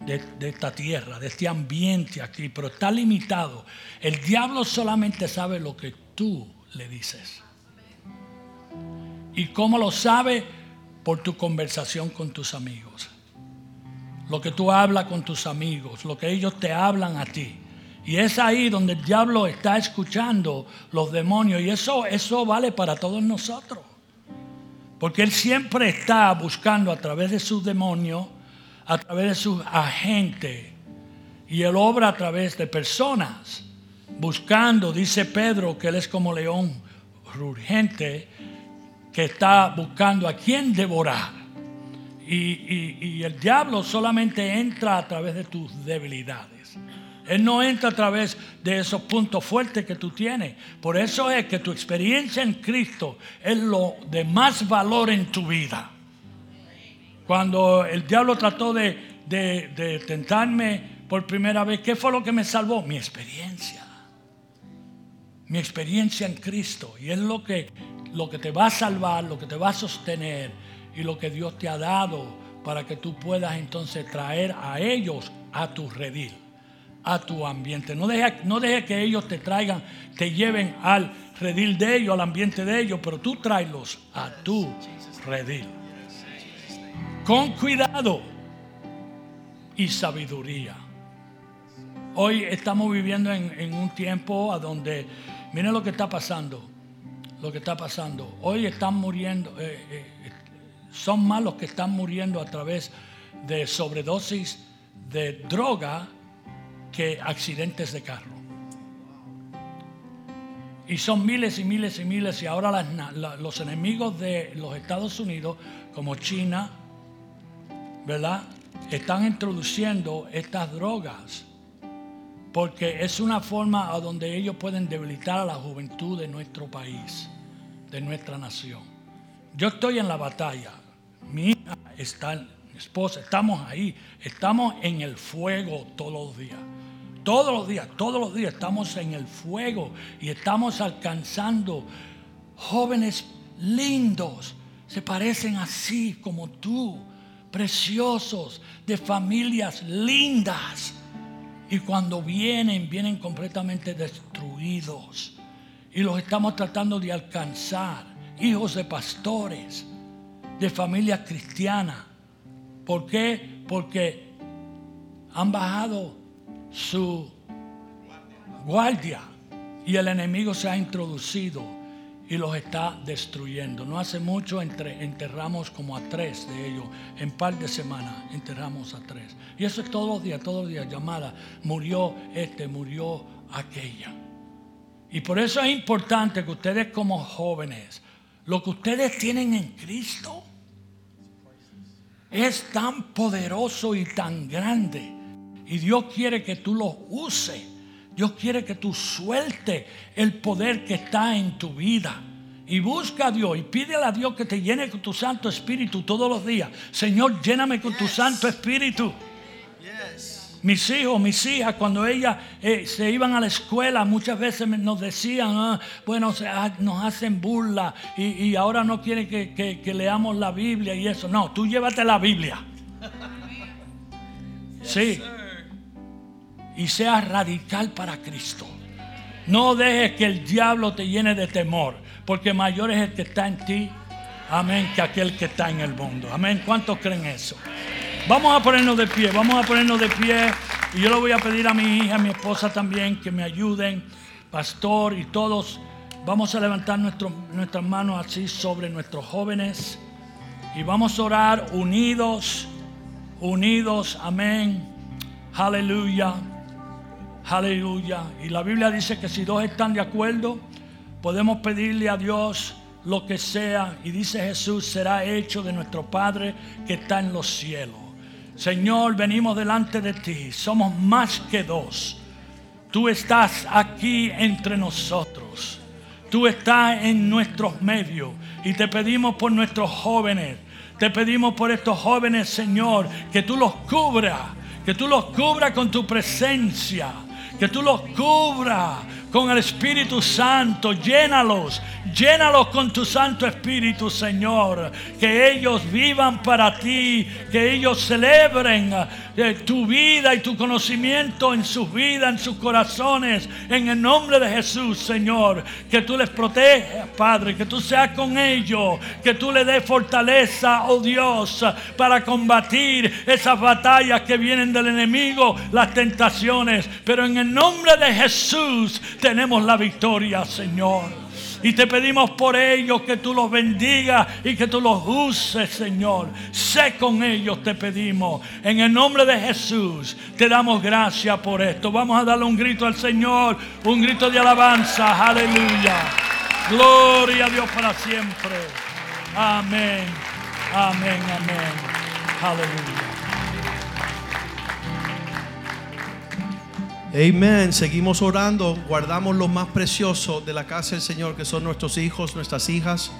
de, esta tierra, de este ambiente aquí, pero está limitado. El diablo solamente sabe lo que tú le dices. ¿Y cómo lo sabe? Por tu conversación con tus amigos lo que tú hablas con tus amigos, lo que ellos te hablan a ti. Y es ahí donde el diablo está escuchando los demonios. Y eso, eso vale para todos nosotros. Porque él siempre está buscando a través de sus demonios, a través de sus agentes. Y él obra a través de personas. Buscando, dice Pedro, que él es como león urgente que está buscando a quien devorar. Y, el diablo solamente entra a través de tus debilidades. Él no entra a través de esos puntos fuertes que tú tienes. Por eso es que tu experiencia en Cristo es lo de más valor en tu vida. Cuando el diablo trató de, de tentarme por primera vez, ¿qué fue lo que me salvó? Mi experiencia. Mi experiencia en Cristo. Y es lo que, lo que te va a salvar, lo que te va a sostener y lo que Dios te ha dado para que tú puedas entonces traer a ellos a tu redil, a tu ambiente. No deje, no deje que ellos te traigan, te lleven al redil de ellos, al ambiente de ellos, pero tú tráelos a tu redil. Con cuidado y sabiduría. Hoy estamos viviendo en, un tiempo a donde, miren lo que está pasando, lo que está pasando. Hoy están muriendo, eh, eh, son más los que están muriendo a través de sobredosis de droga que accidentes de carro. Y son miles y miles y miles y ahora los enemigos de los Estados Unidos, como China, ¿verdad? Están introduciendo estas drogas porque es una forma a donde ellos pueden debilitar a la juventud de nuestro país, de nuestra nación. Yo estoy en la batalla. Mi hija está, mi esposa, estamos ahí. Estamos en el fuego todos los días. Todos los días, todos los días estamos en el fuego y estamos alcanzando jóvenes lindos. Se parecen así como tú, preciosos, de familias lindas. Y cuando vienen, vienen completamente destruidos. Y los estamos tratando de alcanzar hijos de pastores, de familias cristianas. ¿Por qué? Porque han bajado su guardia y el enemigo se ha introducido y los está destruyendo. No hace mucho enterramos como a tres de ellos. En par de semanas enterramos a tres. Y eso es todos los días, todos los días, llamada. Murió este, murió aquella. Y por eso es importante que ustedes como jóvenes lo que ustedes tienen en Cristo es tan poderoso y tan grande. Y Dios quiere que tú lo uses. Dios quiere que tú suelte el poder que está en tu vida. Y busca a Dios y pídele a Dios que te llene con tu Santo Espíritu todos los días. Señor, lléname con tu Santo Espíritu. Mis hijos, mis hijas, cuando ellas eh, se iban a la escuela, muchas veces nos decían, ah, bueno, nos hacen burla y, ahora no quieren que, leamos la Biblia y eso. No, tú llévate la Biblia. Sí. Y sea radical para Cristo. No dejes que el diablo te llene de temor, porque mayor es el que está en ti, amén, que aquel que está en el mundo. Amén. ¿Cuántos creen eso? Vamos a ponernos de pie, vamos a ponernos de pie. Y yo le voy a pedir a mi hija, a mi esposa también, que me ayuden, pastor y todos. Vamos a levantar nuestras manos así sobre nuestros jóvenes. Y vamos a orar unidos, unidos, amén. Aleluya. Aleluya. Y la Biblia dice que si dos están de acuerdo, podemos pedirle a Dios lo que sea. Y dice Jesús, será hecho de nuestro Padre que está en los cielos. Señor, venimos delante de ti. Somos más que dos. Tú estás aquí entre nosotros. Tú estás en nuestros medios. Y te pedimos por nuestros jóvenes. Te pedimos por estos jóvenes, Señor, que tú los cubras. Que tú los cubras con tu presencia. Que tú los cubras con el Espíritu Santo. Llénalos, llénalos con tu Santo Espíritu, Señor. Que ellos vivan para ti, que ellos celebren eh, tu vida y tu conocimiento en sus vidas, en sus corazones. En el nombre de Jesús, Señor. Que tú les protejas, Padre, que tú seas con ellos, que tú les des fortaleza, oh Dios, para combatir esas batallas que vienen del enemigo, las tentaciones. Pero en el nombre de Jesús, tenemos la victoria, Señor. Y te pedimos por ellos que tú los bendigas y que tú los uses, Señor. Sé con ellos, te pedimos. En el nombre de Jesús, te damos gracias por esto. Vamos a darle un grito al Señor, un grito de alabanza. Aleluya. Gloria a Dios para siempre. Amén. Amén, amén. Aleluya. Amén. Seguimos orando. Guardamos lo más precioso de la casa del Señor, que son nuestros hijos, nuestras hijas.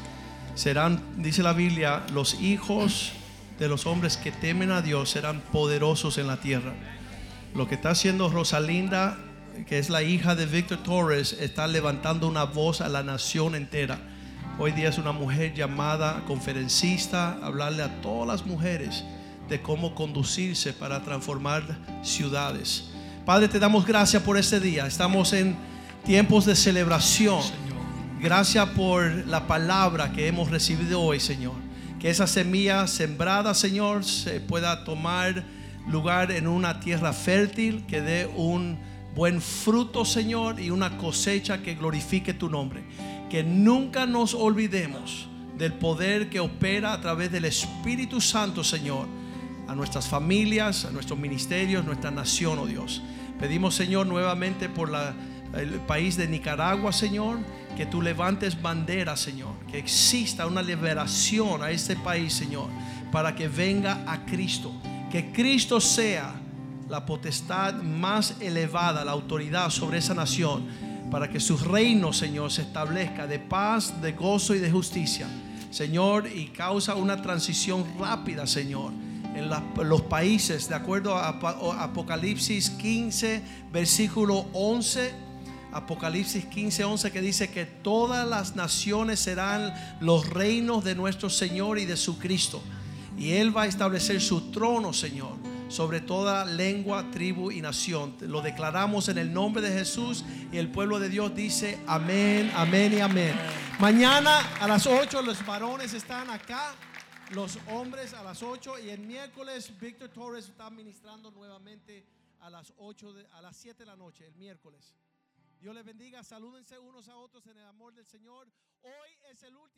Serán, dice la Biblia, los hijos de los hombres que temen a Dios serán poderosos en la tierra. Lo que está haciendo Rosalinda, que es la hija de Víctor Torres, está levantando una voz a la nación entera. Hoy día es una mujer llamada conferencista, hablarle a todas las mujeres de cómo conducirse para transformar ciudades. Padre, te damos gracias por este día. Estamos en tiempos de celebración. Gracias por la palabra que hemos recibido hoy, Señor. Que esa semilla sembrada, Señor, se pueda tomar lugar en una tierra fértil, que dé un buen fruto, Señor, y una cosecha que glorifique tu nombre. Que nunca nos olvidemos del poder que opera a través del Espíritu Santo, Señor, a nuestras familias, a nuestros ministerios, nuestra nación, oh Dios. Pedimos, Señor, nuevamente por el país de Nicaragua, Señor, que tú levantes bandera, Señor, que exista una liberación a este país, Señor, para que venga a Cristo, que Cristo sea la potestad más elevada, la autoridad sobre esa nación, para que su reino, Señor, se establezca de paz, de gozo y de justicia, Señor, y causa una transición rápida, Señor en los países, de acuerdo a Apocalipsis 15, versículo 11. Apocalipsis 15, 11 que dice que todas las naciones serán los reinos de nuestro Señor y de su Cristo. Y Él va a establecer su trono, Señor, sobre toda lengua, tribu y nación. Lo declaramos en el nombre de Jesús y el pueblo de Dios dice amén, amén y amén. Mañana a las 8 los varones están acá los hombres a las 8 y el miércoles Víctor Torres está ministrando nuevamente a las 8 a las 7 de la noche, el miércoles. Dios les bendiga, salúdense unos a otros en el amor del Señor. Hoy es el último de